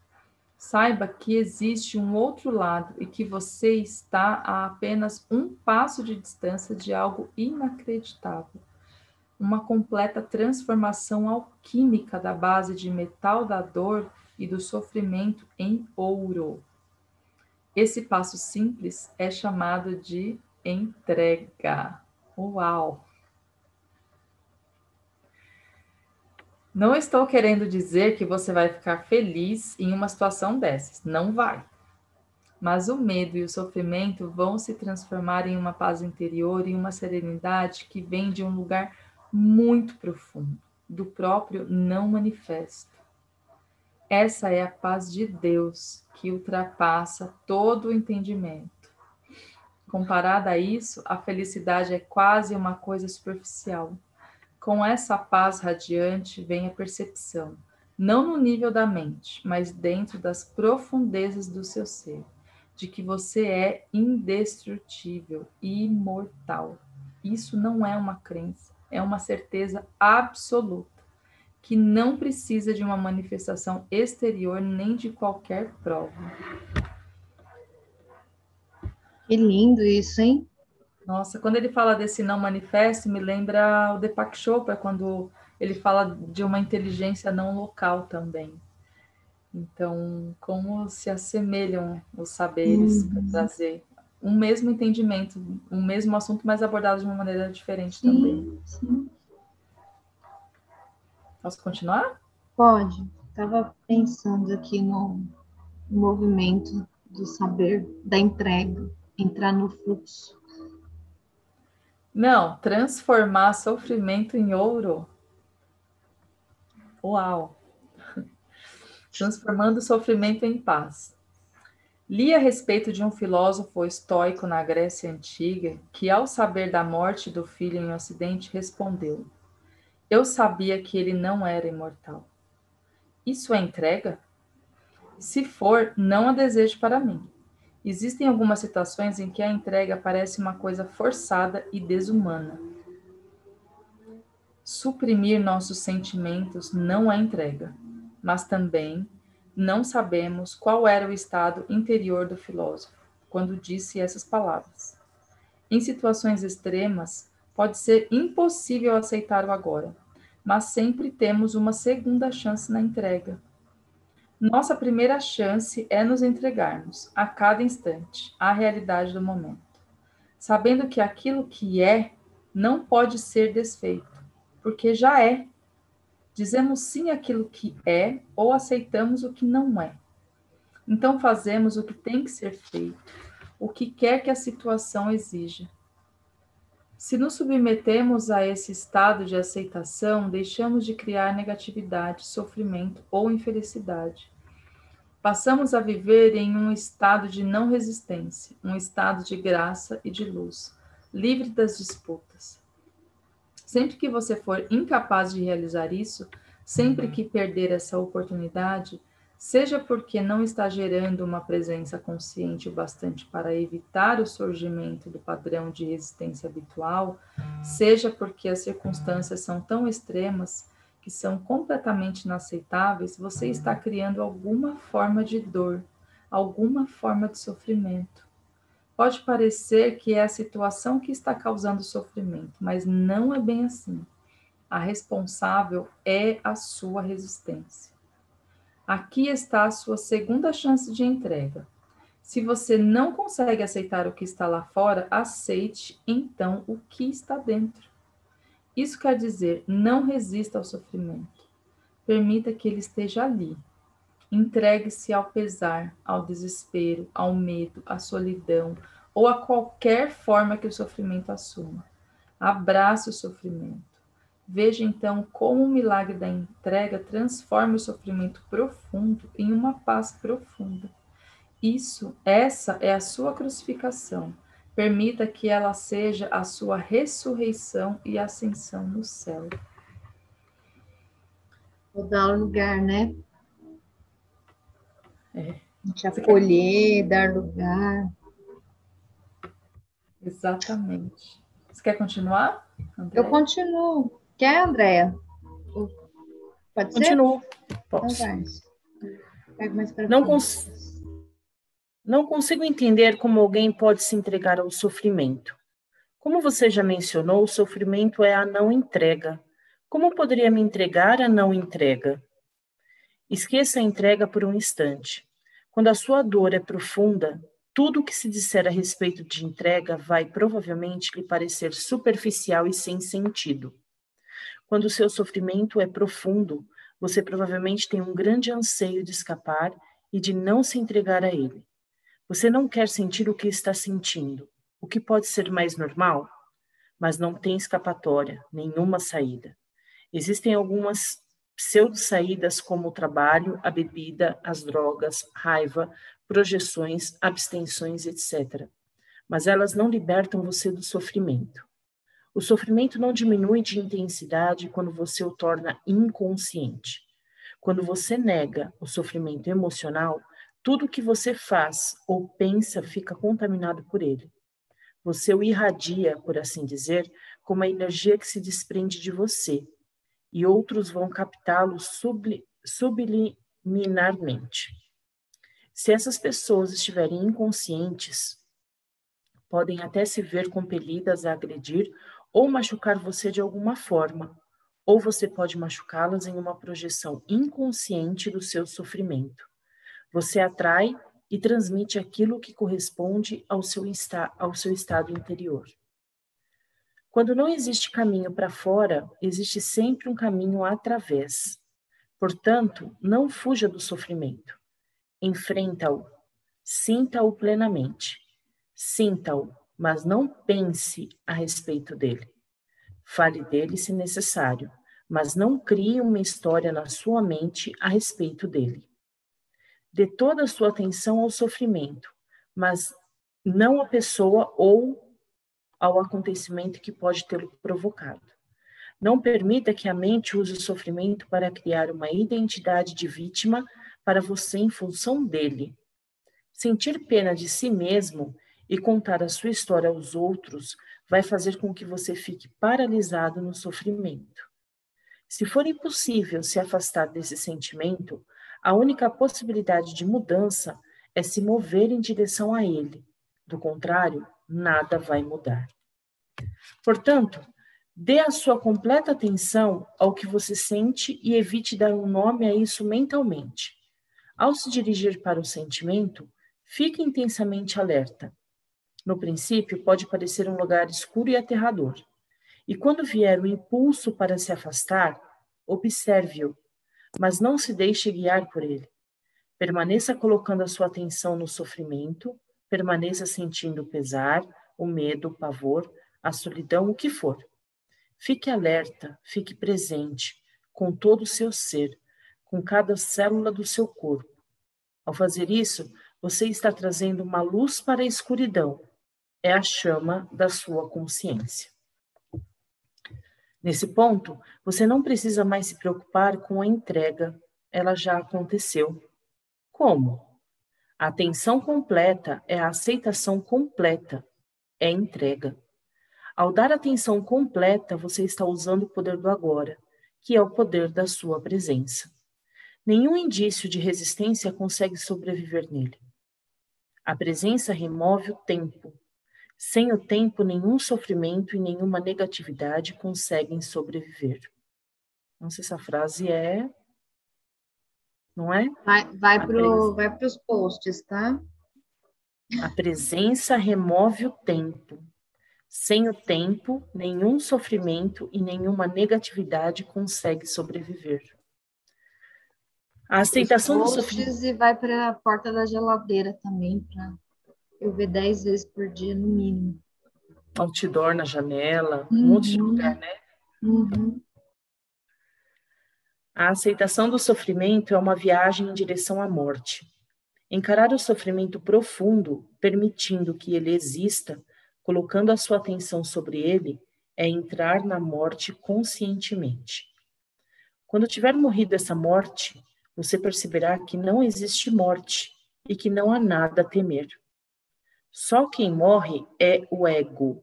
Saiba que existe um outro lado e que você está a apenas um passo de distância de algo inacreditável. Uma completa transformação alquímica da base de metal da dor e do sofrimento em ouro. Esse passo simples é chamado de entrega. Uau! Não estou querendo dizer que você vai ficar feliz em uma situação dessas. Não vai. Mas o medo e o sofrimento vão se transformar em uma paz interior e uma serenidade que vem de um lugar muito profundo, do próprio não manifesto. Essa é a paz de Deus que ultrapassa todo o entendimento. Comparada a isso, a felicidade é quase uma coisa superficial com essa paz radiante vem a percepção, não no nível da mente, mas dentro das profundezas do seu ser, de que você é indestrutível, imortal. Isso não é uma crença, é uma certeza absoluta, que não precisa de uma manifestação exterior nem de qualquer prova. Que lindo isso, hein? Nossa, quando ele fala desse não manifesto, me lembra o Deepak Chopra, quando ele fala de uma inteligência não local também. Então, como se assemelham os saberes uhum. para trazer um mesmo entendimento, um mesmo assunto, mas abordado de uma maneira diferente sim, também. Sim. Posso continuar? Pode. Estava pensando aqui no movimento do saber, da entrega, entrar no fluxo. Não, transformar sofrimento em ouro. Uau! Transformando sofrimento em paz. Li a respeito de um filósofo estoico na Grécia Antiga que, ao saber da morte do filho em acidente, respondeu: Eu sabia que ele não era imortal. Isso é entrega? Se for, não a desejo para mim. Existem algumas situações em que a entrega parece uma coisa forçada e desumana. Suprimir nossos sentimentos não é entrega, mas também não sabemos qual era o estado interior do filósofo quando disse essas palavras. Em situações extremas, pode ser impossível aceitar o agora, mas sempre temos uma segunda chance na entrega nossa primeira chance é nos entregarmos, a cada instante, à realidade do momento, sabendo que aquilo que é não pode ser desfeito, porque já é. Dizemos sim àquilo que é ou aceitamos o que não é. Então fazemos o que tem que ser feito, o que quer que a situação exija. Se nos submetemos a esse estado de aceitação, deixamos de criar negatividade, sofrimento ou infelicidade. Passamos a viver em um estado de não resistência, um estado de graça e de luz, livre das disputas. Sempre que você for incapaz de realizar isso, sempre que perder essa oportunidade, seja porque não está gerando uma presença consciente o bastante para evitar o surgimento do padrão de resistência habitual, seja porque as circunstâncias são tão extremas que são completamente inaceitáveis, você está criando alguma forma de dor, alguma forma de sofrimento. Pode parecer que é a situação que está causando sofrimento, mas não é bem assim. A responsável é a sua resistência. Aqui está a sua segunda chance de entrega. Se você não consegue aceitar o que está lá fora, aceite então o que está dentro. Isso quer dizer, não resista ao sofrimento. Permita que ele esteja ali. Entregue-se ao pesar, ao desespero, ao medo, à solidão ou a qualquer forma que o sofrimento assuma. Abrace o sofrimento. Veja então como o milagre da entrega transforma o sofrimento profundo em uma paz profunda. Isso, essa é a sua crucificação Permita que ela seja a sua ressurreição e ascensão no céu. Vou dar lugar, né? É. A gente acolher, dar lugar. Exatamente. Você quer continuar? Andréia? Eu continuo. Quer, Andréia? Pode ser? Continuo. Posso. Então Não consigo. Não consigo entender como alguém pode se entregar ao sofrimento. Como você já mencionou, o sofrimento é a não entrega. Como poderia me entregar a não entrega? Esqueça a entrega por um instante. Quando a sua dor é profunda, tudo o que se disser a respeito de entrega vai provavelmente lhe parecer superficial e sem sentido. Quando o seu sofrimento é profundo, você provavelmente tem um grande anseio de escapar e de não se entregar a ele. Você não quer sentir o que está sentindo, o que pode ser mais normal, mas não tem escapatória, nenhuma saída. Existem algumas pseudo-saídas como o trabalho, a bebida, as drogas, raiva, projeções, abstenções, etc. Mas elas não libertam você do sofrimento. O sofrimento não diminui de intensidade quando você o torna inconsciente. Quando você nega o sofrimento emocional, tudo que você faz ou pensa fica contaminado por ele. Você o irradia, por assim dizer, como a energia que se desprende de você, e outros vão captá-lo subliminarmente. Se essas pessoas estiverem inconscientes, podem até se ver compelidas a agredir ou machucar você de alguma forma, ou você pode machucá-las em uma projeção inconsciente do seu sofrimento. Você atrai e transmite aquilo que corresponde ao seu, ao seu estado interior. Quando não existe caminho para fora, existe sempre um caminho através. Portanto, não fuja do sofrimento. Enfrenta-o. Sinta-o plenamente. Sinta-o, mas não pense a respeito dele. Fale dele se necessário, mas não crie uma história na sua mente a respeito dele. Dê toda a sua atenção ao sofrimento, mas não à pessoa ou ao acontecimento que pode tê-lo provocado. Não permita que a mente use o sofrimento para criar uma identidade de vítima para você em função dele. Sentir pena de si mesmo e contar a sua história aos outros vai fazer com que você fique paralisado no sofrimento. Se for impossível se afastar desse sentimento, a única possibilidade de mudança é se mover em direção a ele. Do contrário, nada vai mudar. Portanto, dê a sua completa atenção ao que você sente e evite dar um nome a isso mentalmente. Ao se dirigir para o sentimento, fique intensamente alerta. No princípio, pode parecer um lugar escuro e aterrador. E quando vier o impulso para se afastar, observe-o, mas não se deixe guiar por ele. Permaneça colocando a sua atenção no sofrimento, permaneça sentindo o pesar, o medo, o pavor, a solidão, o que for. Fique alerta, fique presente com todo o seu ser, com cada célula do seu corpo. Ao fazer isso, você está trazendo uma luz para a escuridão. É a chama da sua consciência. Nesse ponto, você não precisa mais se preocupar com a entrega, ela já aconteceu. Como? A atenção completa é a aceitação completa, é entrega. Ao dar atenção completa, você está usando o poder do agora, que é o poder da sua presença. Nenhum indício de resistência consegue sobreviver nele. A presença remove o tempo. Sem o tempo, nenhum sofrimento e nenhuma negatividade conseguem sobreviver. Não sei se essa frase é. Não é? Vai, vai para os posts, tá? A presença remove o tempo. Sem o tempo, nenhum sofrimento e nenhuma negatividade consegue sobreviver. A aceitação do sofrimento. E vai para a porta da geladeira também, para eu ver dez vezes por dia, no mínimo. Outdoor na janela, uhum. um monte de lugar, né? Uhum. A aceitação do sofrimento é uma viagem em direção à morte. Encarar o sofrimento profundo, permitindo que ele exista, colocando a sua atenção sobre ele, é entrar na morte conscientemente. Quando tiver morrido essa morte, você perceberá que não existe morte e que não há nada a temer. Só quem morre é o ego.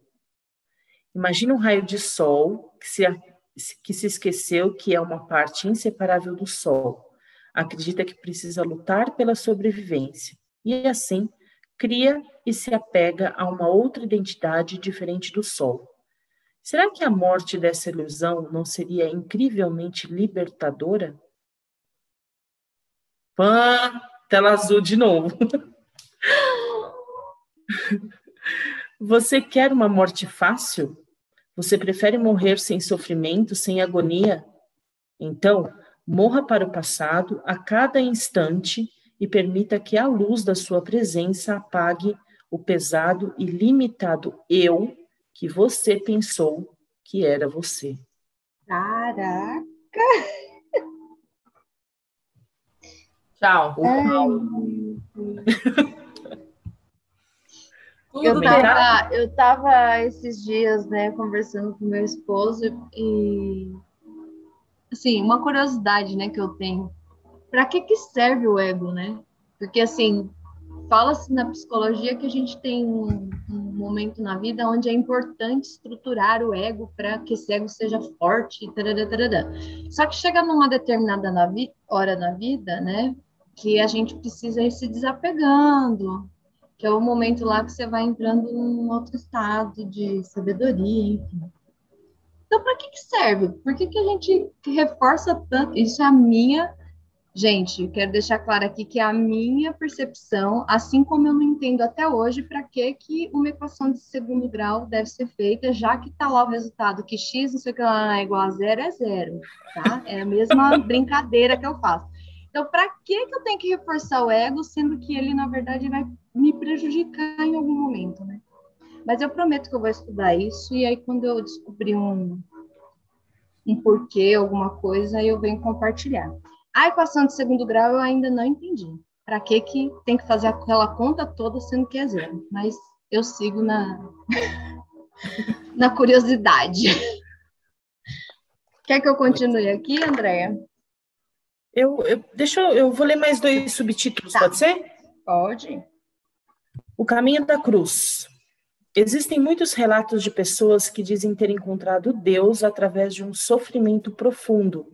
Imagine um raio de sol que se, que se esqueceu que é uma parte inseparável do sol. Acredita que precisa lutar pela sobrevivência. E assim, cria e se apega a uma outra identidade diferente do Sol. Será que a morte dessa ilusão não seria incrivelmente libertadora? Pã, tela azul de novo. Você quer uma morte fácil? Você prefere morrer sem sofrimento, sem agonia? Então, morra para o passado a cada instante e permita que a luz da sua presença apague o pesado e limitado eu que você pensou que era você. Caraca! Tchau. Eu, tava, eu tava esses dias, né, conversando com meu esposo e assim, uma curiosidade, né, que eu tenho. Para que que serve o ego, né? Porque assim, fala-se na psicologia que a gente tem um, um, momento na vida onde é importante estruturar o ego para que esse ego seja forte, tarará, tarará. Só que chega numa determinada na hora na vida, né, que a gente precisa ir se desapegando, que é o momento lá que você vai entrando num outro estado de sabedoria, enfim. Então, para que, que serve? Por que, que a gente reforça tanto? Isso é a minha. Gente, quero deixar claro aqui que é a minha percepção, assim como eu não entendo até hoje para que, que uma equação de segundo grau deve ser feita, já que está lá o resultado que x, não sei o que lá, é igual a zero, é zero, tá? É a mesma brincadeira que eu faço. Então, para que, que eu tenho que reforçar o ego, sendo que ele, na verdade, vai me prejudicar em algum momento, né? Mas eu prometo que eu vou estudar isso, e aí, quando eu descobrir um, um porquê, alguma coisa, eu venho compartilhar. A equação de segundo grau eu ainda não entendi. Para que, que tem que fazer aquela conta toda, sendo que é zero? Mas eu sigo na, na curiosidade. Quer que eu continue aqui, Andréia? Eu, eu, deixa eu, eu vou ler mais dois subtítulos, tá. pode ser? Pode. O caminho da cruz. Existem muitos relatos de pessoas que dizem ter encontrado Deus através de um sofrimento profundo.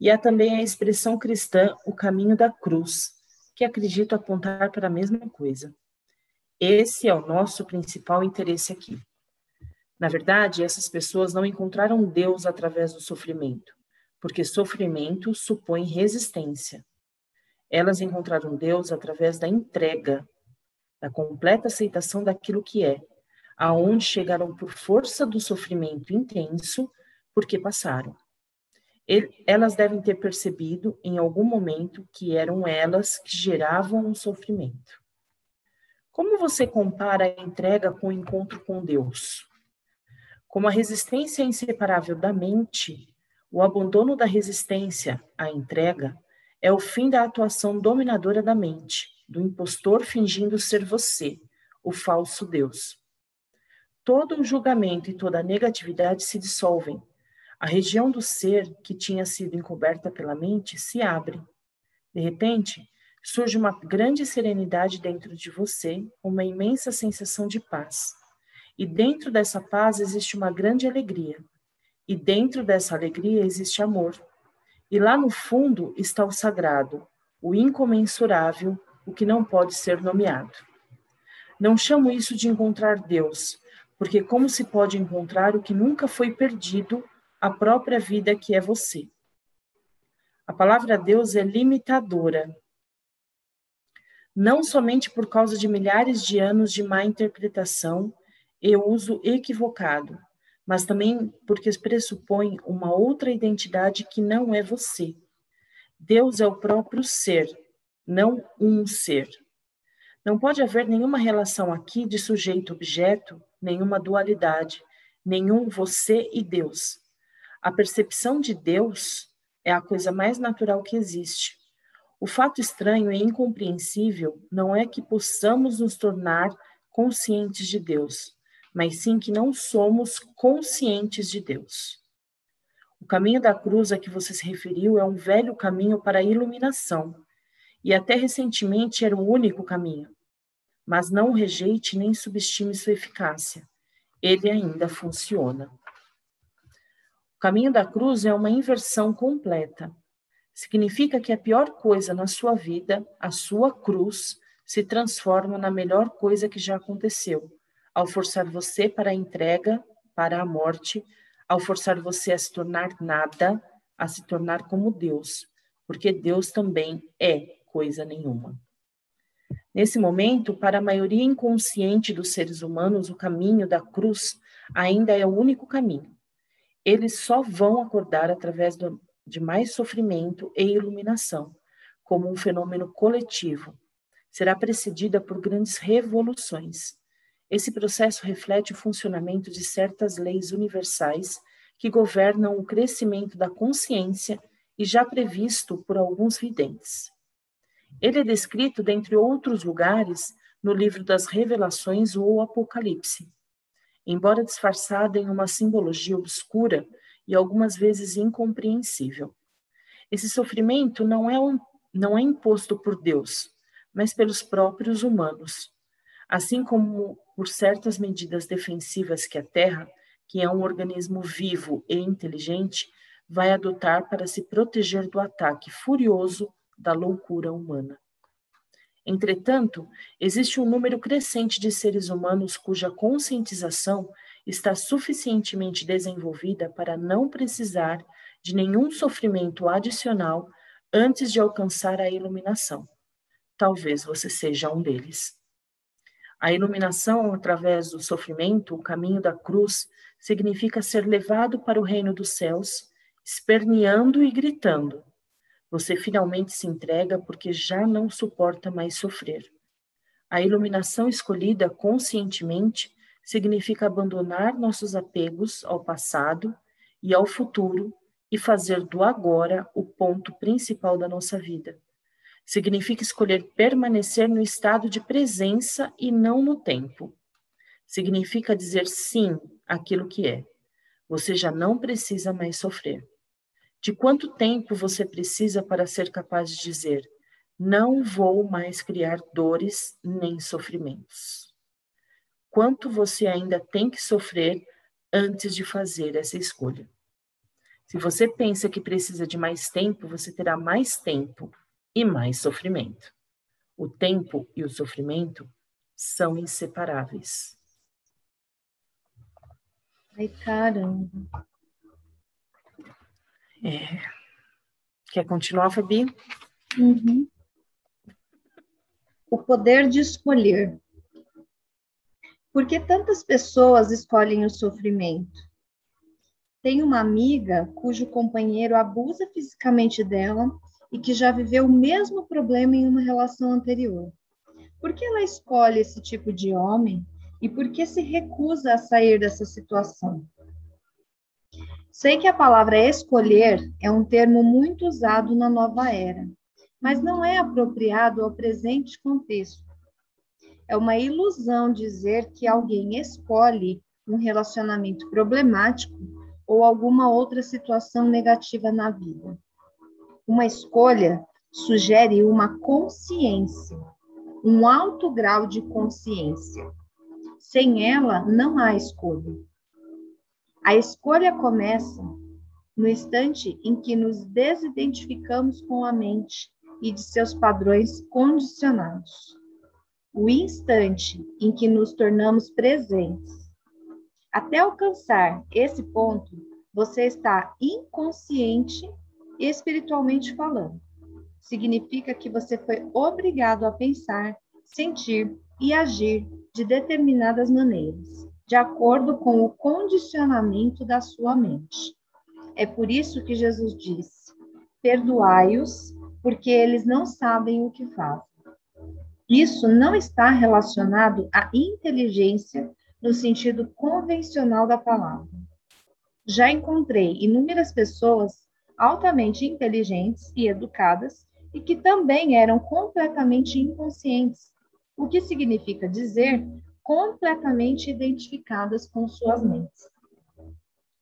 E há também a expressão cristã, o caminho da cruz, que acredito apontar para a mesma coisa. Esse é o nosso principal interesse aqui. Na verdade, essas pessoas não encontraram Deus através do sofrimento porque sofrimento supõe resistência. Elas encontraram Deus através da entrega, da completa aceitação daquilo que é, aonde chegaram por força do sofrimento intenso, porque passaram. elas devem ter percebido em algum momento que eram elas que geravam o sofrimento. Como você compara a entrega com o encontro com Deus? Como a resistência é inseparável da mente, o abandono da resistência à entrega é o fim da atuação dominadora da mente, do impostor fingindo ser você, o falso Deus. Todo o julgamento e toda a negatividade se dissolvem. A região do ser que tinha sido encoberta pela mente se abre. De repente, surge uma grande serenidade dentro de você, uma imensa sensação de paz. E dentro dessa paz existe uma grande alegria, e dentro dessa alegria existe amor. E lá no fundo está o sagrado, o incomensurável, o que não pode ser nomeado. Não chamo isso de encontrar Deus, porque como se pode encontrar o que nunca foi perdido, a própria vida que é você? A palavra Deus é limitadora, não somente por causa de milhares de anos de má interpretação e uso equivocado, mas também porque pressupõe uma outra identidade que não é você. Deus é o próprio ser, não um ser. Não pode haver nenhuma relação aqui de sujeito-objeto, nenhuma dualidade, nenhum você e Deus. A percepção de Deus é a coisa mais natural que existe. O fato estranho e incompreensível não é que possamos nos tornar conscientes de Deus, mas sim que não somos conscientes de Deus. O caminho da cruz a que você se referiu é um velho caminho para a iluminação, e até recentemente era o único caminho. Mas não rejeite nem subestime sua eficácia. Ele ainda funciona. O caminho da cruz é uma inversão completa. Significa que a pior coisa na sua vida, a sua cruz, se transforma na melhor coisa que já aconteceu, ao forçar você para a entrega, para a morte, ao forçar você a se tornar nada, a se tornar como Deus, porque Deus também é coisa nenhuma. Nesse momento, para a maioria inconsciente dos seres humanos, o caminho da cruz ainda é o único caminho. Eles só vão acordar através do, de mais sofrimento e iluminação, como um fenômeno coletivo. Será precedida por grandes revoluções. Esse processo reflete o funcionamento de certas leis universais que governam o crescimento da consciência e já previsto por alguns videntes. Ele é descrito, dentre outros lugares, no livro das Revelações ou Apocalipse. Embora disfarçado em uma simbologia obscura e algumas vezes incompreensível. Esse sofrimento não é, um, não é imposto por Deus, mas pelos próprios humanos, assim como por certas medidas defensivas que a Terra, que é um organismo vivo e inteligente, vai adotar para se proteger do ataque furioso da loucura humana. Entretanto, existe um número crescente de seres humanos cuja conscientização está suficientemente desenvolvida para não precisar de nenhum sofrimento adicional antes de alcançar a iluminação. Talvez você seja um deles. A iluminação através do sofrimento, o caminho da cruz, significa ser levado para o reino dos céus, esperneando e gritando: você finalmente se entrega porque já não suporta mais sofrer. A iluminação escolhida conscientemente significa abandonar nossos apegos ao passado e ao futuro e fazer do agora o ponto principal da nossa vida. Significa escolher permanecer no estado de presença e não no tempo. Significa dizer sim àquilo que é. Você já não precisa mais sofrer. De quanto tempo você precisa para ser capaz de dizer: não vou mais criar dores nem sofrimentos? Quanto você ainda tem que sofrer antes de fazer essa escolha? Se você pensa que precisa de mais tempo, você terá mais tempo e mais sofrimento. O tempo e o sofrimento são inseparáveis. Ai, caramba. É. Quer continuar, Fabi? Uhum. O poder de escolher. Por que tantas pessoas escolhem o sofrimento? Tem uma amiga cujo companheiro abusa fisicamente dela e que já viveu o mesmo problema em uma relação anterior. Por que ela escolhe esse tipo de homem e por que se recusa a sair dessa situação? Sei que a palavra escolher é um termo muito usado na nova era, mas não é apropriado ao presente contexto. É uma ilusão dizer que alguém escolhe um relacionamento problemático ou alguma outra situação negativa na vida. Uma escolha sugere uma consciência, um alto grau de consciência. Sem ela, não há escolha. A escolha começa no instante em que nos desidentificamos com a mente e de seus padrões condicionados. O instante em que nos tornamos presentes. Até alcançar esse ponto, você está inconsciente espiritualmente falando. Significa que você foi obrigado a pensar, sentir e agir de determinadas maneiras de acordo com o condicionamento da sua mente. É por isso que Jesus disse: Perdoai-os, porque eles não sabem o que fazem. Isso não está relacionado à inteligência no sentido convencional da palavra. Já encontrei inúmeras pessoas altamente inteligentes e educadas e que também eram completamente inconscientes, o que significa dizer completamente identificadas com suas mentes.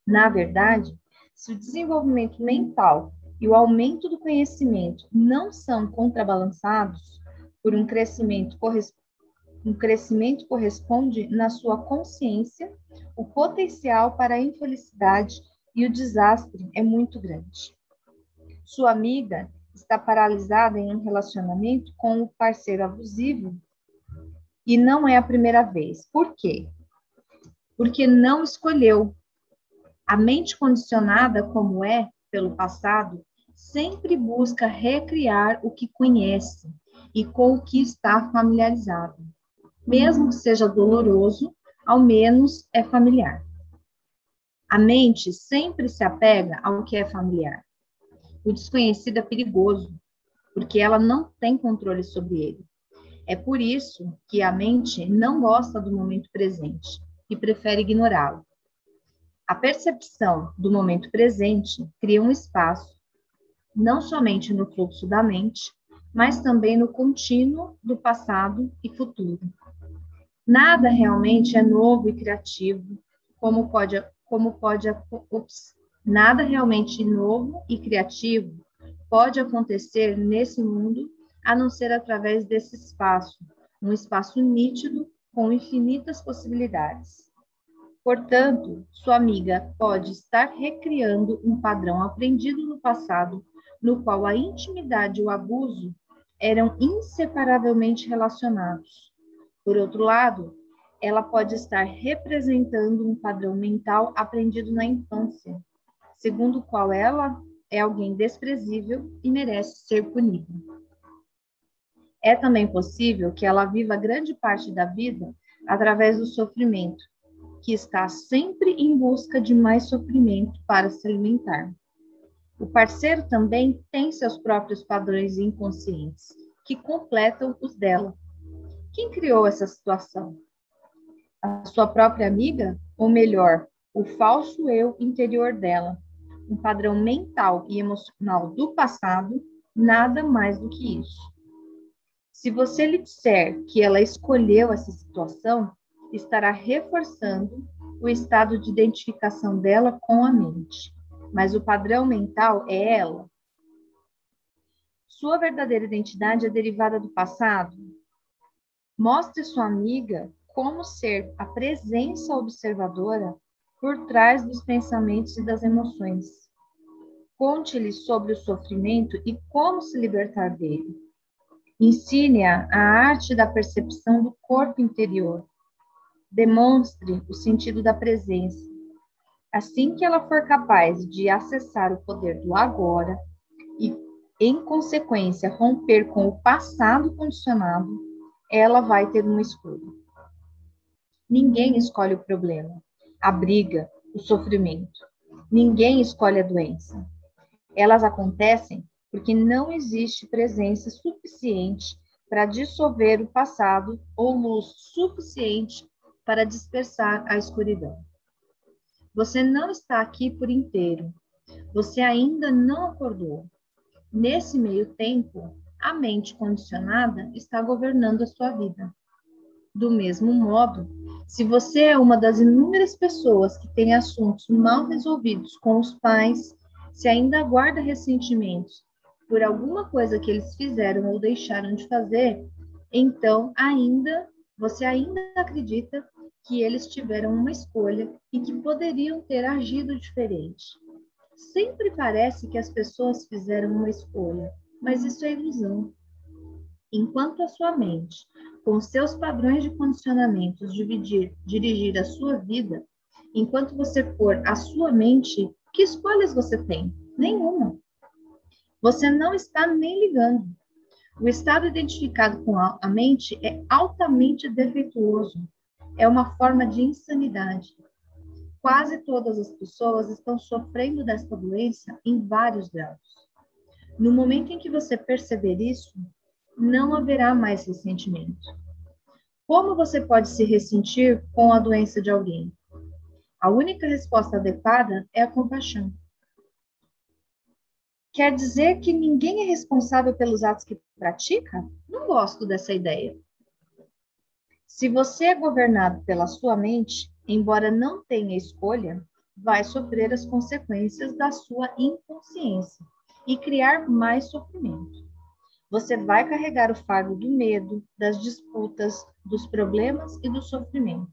Na verdade, se o desenvolvimento mental e o aumento do conhecimento não são contrabalançados por um crescimento um crescimento corresponde na sua consciência, o potencial para a infelicidade e o desastre é muito grande. Sua amiga está paralisada em um relacionamento com o parceiro abusivo e não é a primeira vez. Por quê? Porque não escolheu. A mente condicionada, como é pelo passado, sempre busca recriar o que conhece e com o que está familiarizado. Mesmo que seja doloroso, ao menos é familiar. A mente sempre se apega ao que é familiar. O desconhecido é perigoso, porque ela não tem controle sobre ele. É por isso que a mente não gosta do momento presente e prefere ignorá-lo. A percepção do momento presente cria um espaço, não somente no fluxo da mente, mas também no contínuo do passado e futuro. Nada realmente é novo e criativo, como pode, como pode, ups, nada realmente novo e criativo pode acontecer nesse mundo a não ser através desse espaço, um espaço nítido com infinitas possibilidades. Portanto, sua amiga pode estar recriando um padrão aprendido no passado, no qual a intimidade e o abuso eram inseparavelmente relacionados. Por outro lado, ela pode estar representando um padrão mental aprendido na infância, segundo o qual ela é alguém desprezível e merece ser punida. É também possível que ela viva grande parte da vida através do sofrimento, que está sempre em busca de mais sofrimento para se alimentar. O parceiro também tem seus próprios padrões inconscientes, que completam os dela. Quem criou essa situação? A sua própria amiga? Ou melhor, o falso eu interior dela, um padrão mental e emocional do passado, nada mais do que isso. Se você lhe disser que ela escolheu essa situação, estará reforçando o estado de identificação dela com a mente. Mas o padrão mental é ela. Sua verdadeira identidade é derivada do passado? Mostre sua amiga como ser a presença observadora por trás dos pensamentos e das emoções. Conte-lhe sobre o sofrimento e como se libertar dele. Ensine-a a arte da percepção do corpo interior, demonstre o sentido da presença. Assim que ela for capaz de acessar o poder do agora e, em consequência, romper com o passado condicionado, ela vai ter uma escolha. Ninguém escolhe o problema, a briga, o sofrimento. Ninguém escolhe a doença. Elas acontecem porque não existe presença suficiente para dissolver o passado ou luz suficiente para dispersar a escuridão. Você não está aqui por inteiro. Você ainda não acordou. Nesse meio tempo, a mente condicionada está governando a sua vida. Do mesmo modo, se você é uma das inúmeras pessoas que tem assuntos mal resolvidos com os pais, se ainda guarda ressentimentos por alguma coisa que eles fizeram ou deixaram de fazer, então ainda você ainda acredita que eles tiveram uma escolha e que poderiam ter agido diferente. Sempre parece que as pessoas fizeram uma escolha, mas isso é ilusão. Enquanto a sua mente, com seus padrões de condicionamentos, dividir, dirigir a sua vida, enquanto você for a sua mente, que escolhas você tem? Nenhuma. Você não está nem ligando. O estado identificado com a mente é altamente defeituoso é uma forma de insanidade. Quase todas as pessoas estão sofrendo desta doença em vários graus. No momento em que você perceber isso, não haverá mais ressentimento. Como você pode se ressentir com a doença de alguém? A única resposta adequada é a compaixão. Quer dizer que ninguém é responsável pelos atos que pratica? Não gosto dessa ideia. Se você é governado pela sua mente, embora não tenha escolha, vai sofrer as consequências da sua inconsciência e criar mais sofrimento. Você vai carregar o fardo do medo, das disputas, dos problemas e do sofrimento,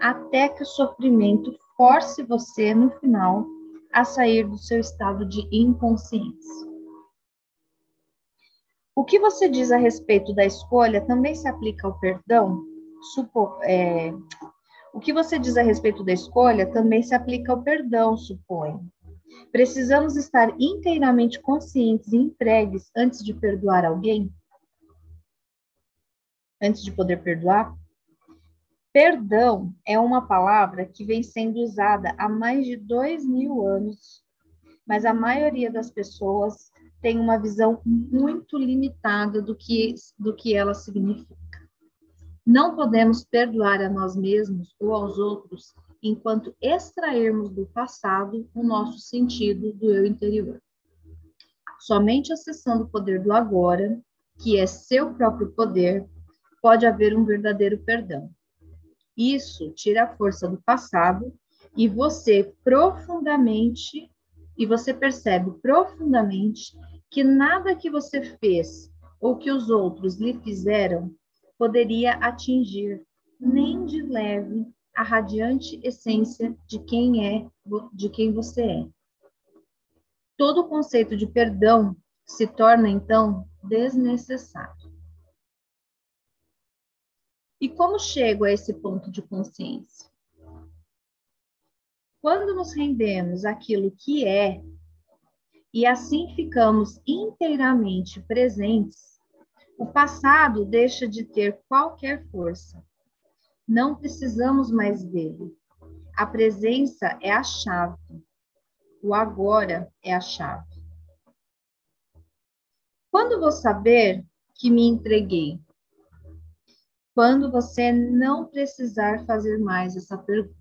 até que o sofrimento force você, no final, a sair do seu estado de inconsciência. O que você diz a respeito da escolha também se aplica ao perdão? Supo, é, o que você diz a respeito da escolha também se aplica ao perdão, suponho. Precisamos estar inteiramente conscientes e entregues antes de perdoar alguém? antes de poder perdoar? Perdão é uma palavra que vem sendo usada há mais de dois mil anos, mas a maioria das pessoas tem uma visão muito limitada do que, do que ela significa. Não podemos perdoar a nós mesmos ou aos outros enquanto extrairmos do passado o nosso sentido do eu interior. Somente acessando o poder do agora, que é seu próprio poder, pode haver um verdadeiro perdão. Isso tira a força do passado e você profundamente e você percebe profundamente que nada que você fez ou que os outros lhe fizeram poderia atingir nem de leve a radiante essência de quem é, de quem você é. Todo o conceito de perdão se torna então desnecessário. E como chego a esse ponto de consciência? Quando nos rendemos àquilo que é e assim ficamos inteiramente presentes, o passado deixa de ter qualquer força. Não precisamos mais dele. A presença é a chave. O agora é a chave. Quando vou saber que me entreguei? Quando você não precisar fazer mais essa pergunta.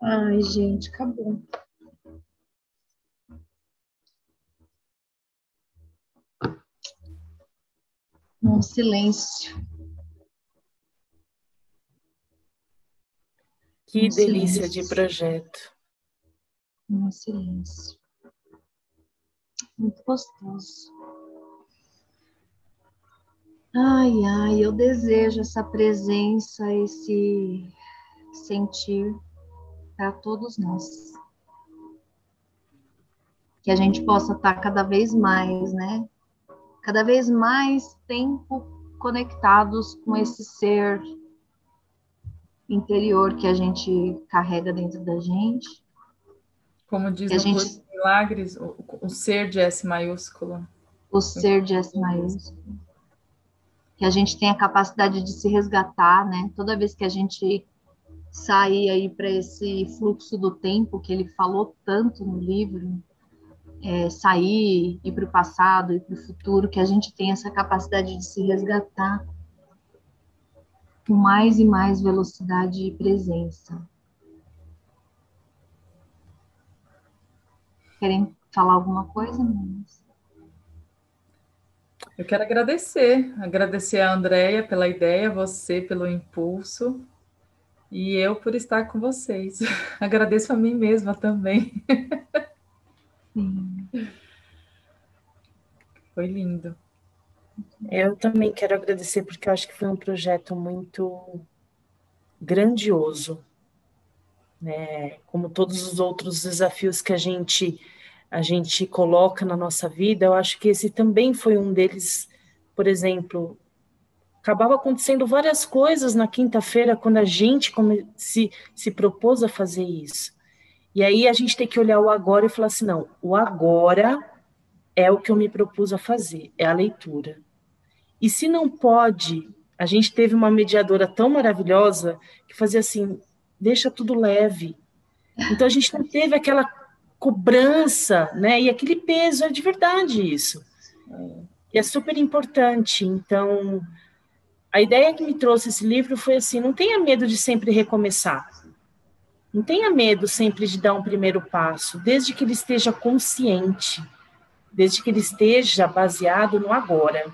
Ai, gente, acabou. Um silêncio. Que um delícia silêncio. de projeto. Um silêncio. Muito gostoso. Ai, ai, eu desejo essa presença, esse sentir para todos nós. Que a gente possa estar cada vez mais, né? Cada vez mais tempo conectados com esse ser interior que a gente carrega dentro da gente. Como diz o gente... Milagres, o, o ser de S maiúsculo. O ser de S maiúsculo. Que a gente tem a capacidade de se resgatar, né? Toda vez que a gente sair aí para esse fluxo do tempo que ele falou tanto no livro, é, sair, ir para o passado, ir para o futuro, que a gente tem essa capacidade de se resgatar com mais e mais velocidade e presença. Querem falar alguma coisa, meninas? Eu quero agradecer, agradecer a Andrea pela ideia, você pelo impulso, e eu por estar com vocês. Agradeço a mim mesma também. Sim. Foi lindo. Eu também quero agradecer porque eu acho que foi um projeto muito grandioso, né? Como todos os outros desafios que a gente a gente coloca na nossa vida, eu acho que esse também foi um deles. Por exemplo, acabava acontecendo várias coisas na quinta-feira quando a gente se, se propôs a fazer isso. E aí a gente tem que olhar o agora e falar assim: não, o agora é o que eu me propus a fazer, é a leitura. E se não pode, a gente teve uma mediadora tão maravilhosa que fazia assim: deixa tudo leve. Então a gente não teve aquela cobrança, né? E aquele peso, é de verdade isso. E é super importante. Então, a ideia que me trouxe esse livro foi assim: não tenha medo de sempre recomeçar. Não tenha medo sempre de dar um primeiro passo, desde que ele esteja consciente, desde que ele esteja baseado no agora.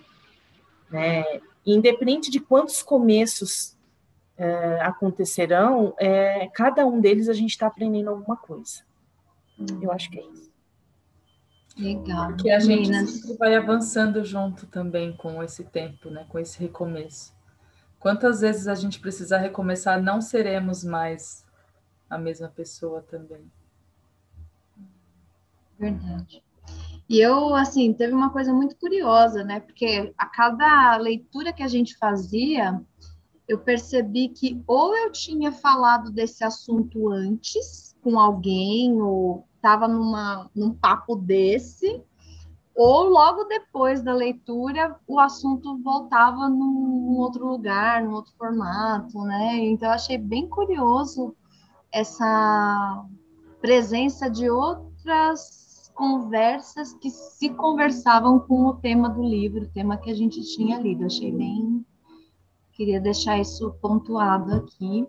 Né? Independente de quantos começos é, acontecerão, é, cada um deles a gente está aprendendo alguma coisa. Eu acho que é isso. Legal. Porque a gente sempre vai avançando junto também com esse tempo, né? Com esse recomeço. Quantas vezes a gente precisar recomeçar, não seremos mais a mesma pessoa também. Verdade. E eu, assim, teve uma coisa muito curiosa, né? Porque a cada leitura que a gente fazia, eu percebi que ou eu tinha falado desse assunto antes, com alguém ou estava num papo desse, ou logo depois da leitura o assunto voltava num, outro lugar, num outro formato, né? Então eu achei bem curioso essa presença de outras conversas que se conversavam com o tema do livro, o tema que a gente tinha lido. Achei bem. Queria deixar isso pontuado aqui.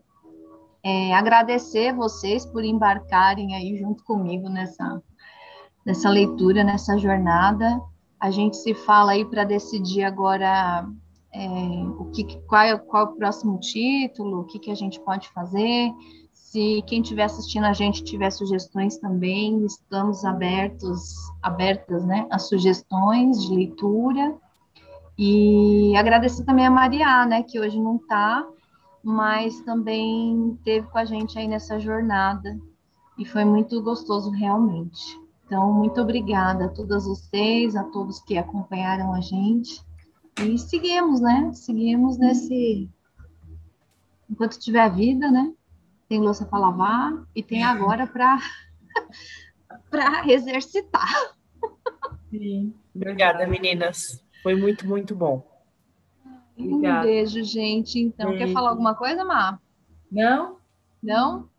É, agradecer vocês por embarcarem aí junto comigo nessa nessa leitura, nessa jornada. A gente se fala aí para decidir agora é, o que, qual, é, qual é o próximo título, o que, que a gente pode fazer. Se quem estiver assistindo a gente tiver sugestões também, estamos abertos, abertas né, a sugestões de leitura. E agradecer também a Maria, né, que hoje não está, mas também teve com a gente aí nessa jornada. E foi muito gostoso realmente. Então, muito obrigada a todas vocês, a todos que acompanharam a gente. E seguimos, né? Seguimos nesse. Enquanto tiver vida, né? Tem louça para lavar e tem agora para para exercitar. Sim. Obrigada, meninas. Foi muito, muito bom. Um beijo, gente. Então, beijo. quer falar alguma coisa, Má? Não? Não?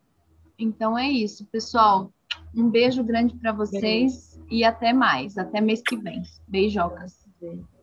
Então é isso, pessoal. Um beijo grande para vocês beijo. e até mais. Até mês que vem. Beijocas. Beijo.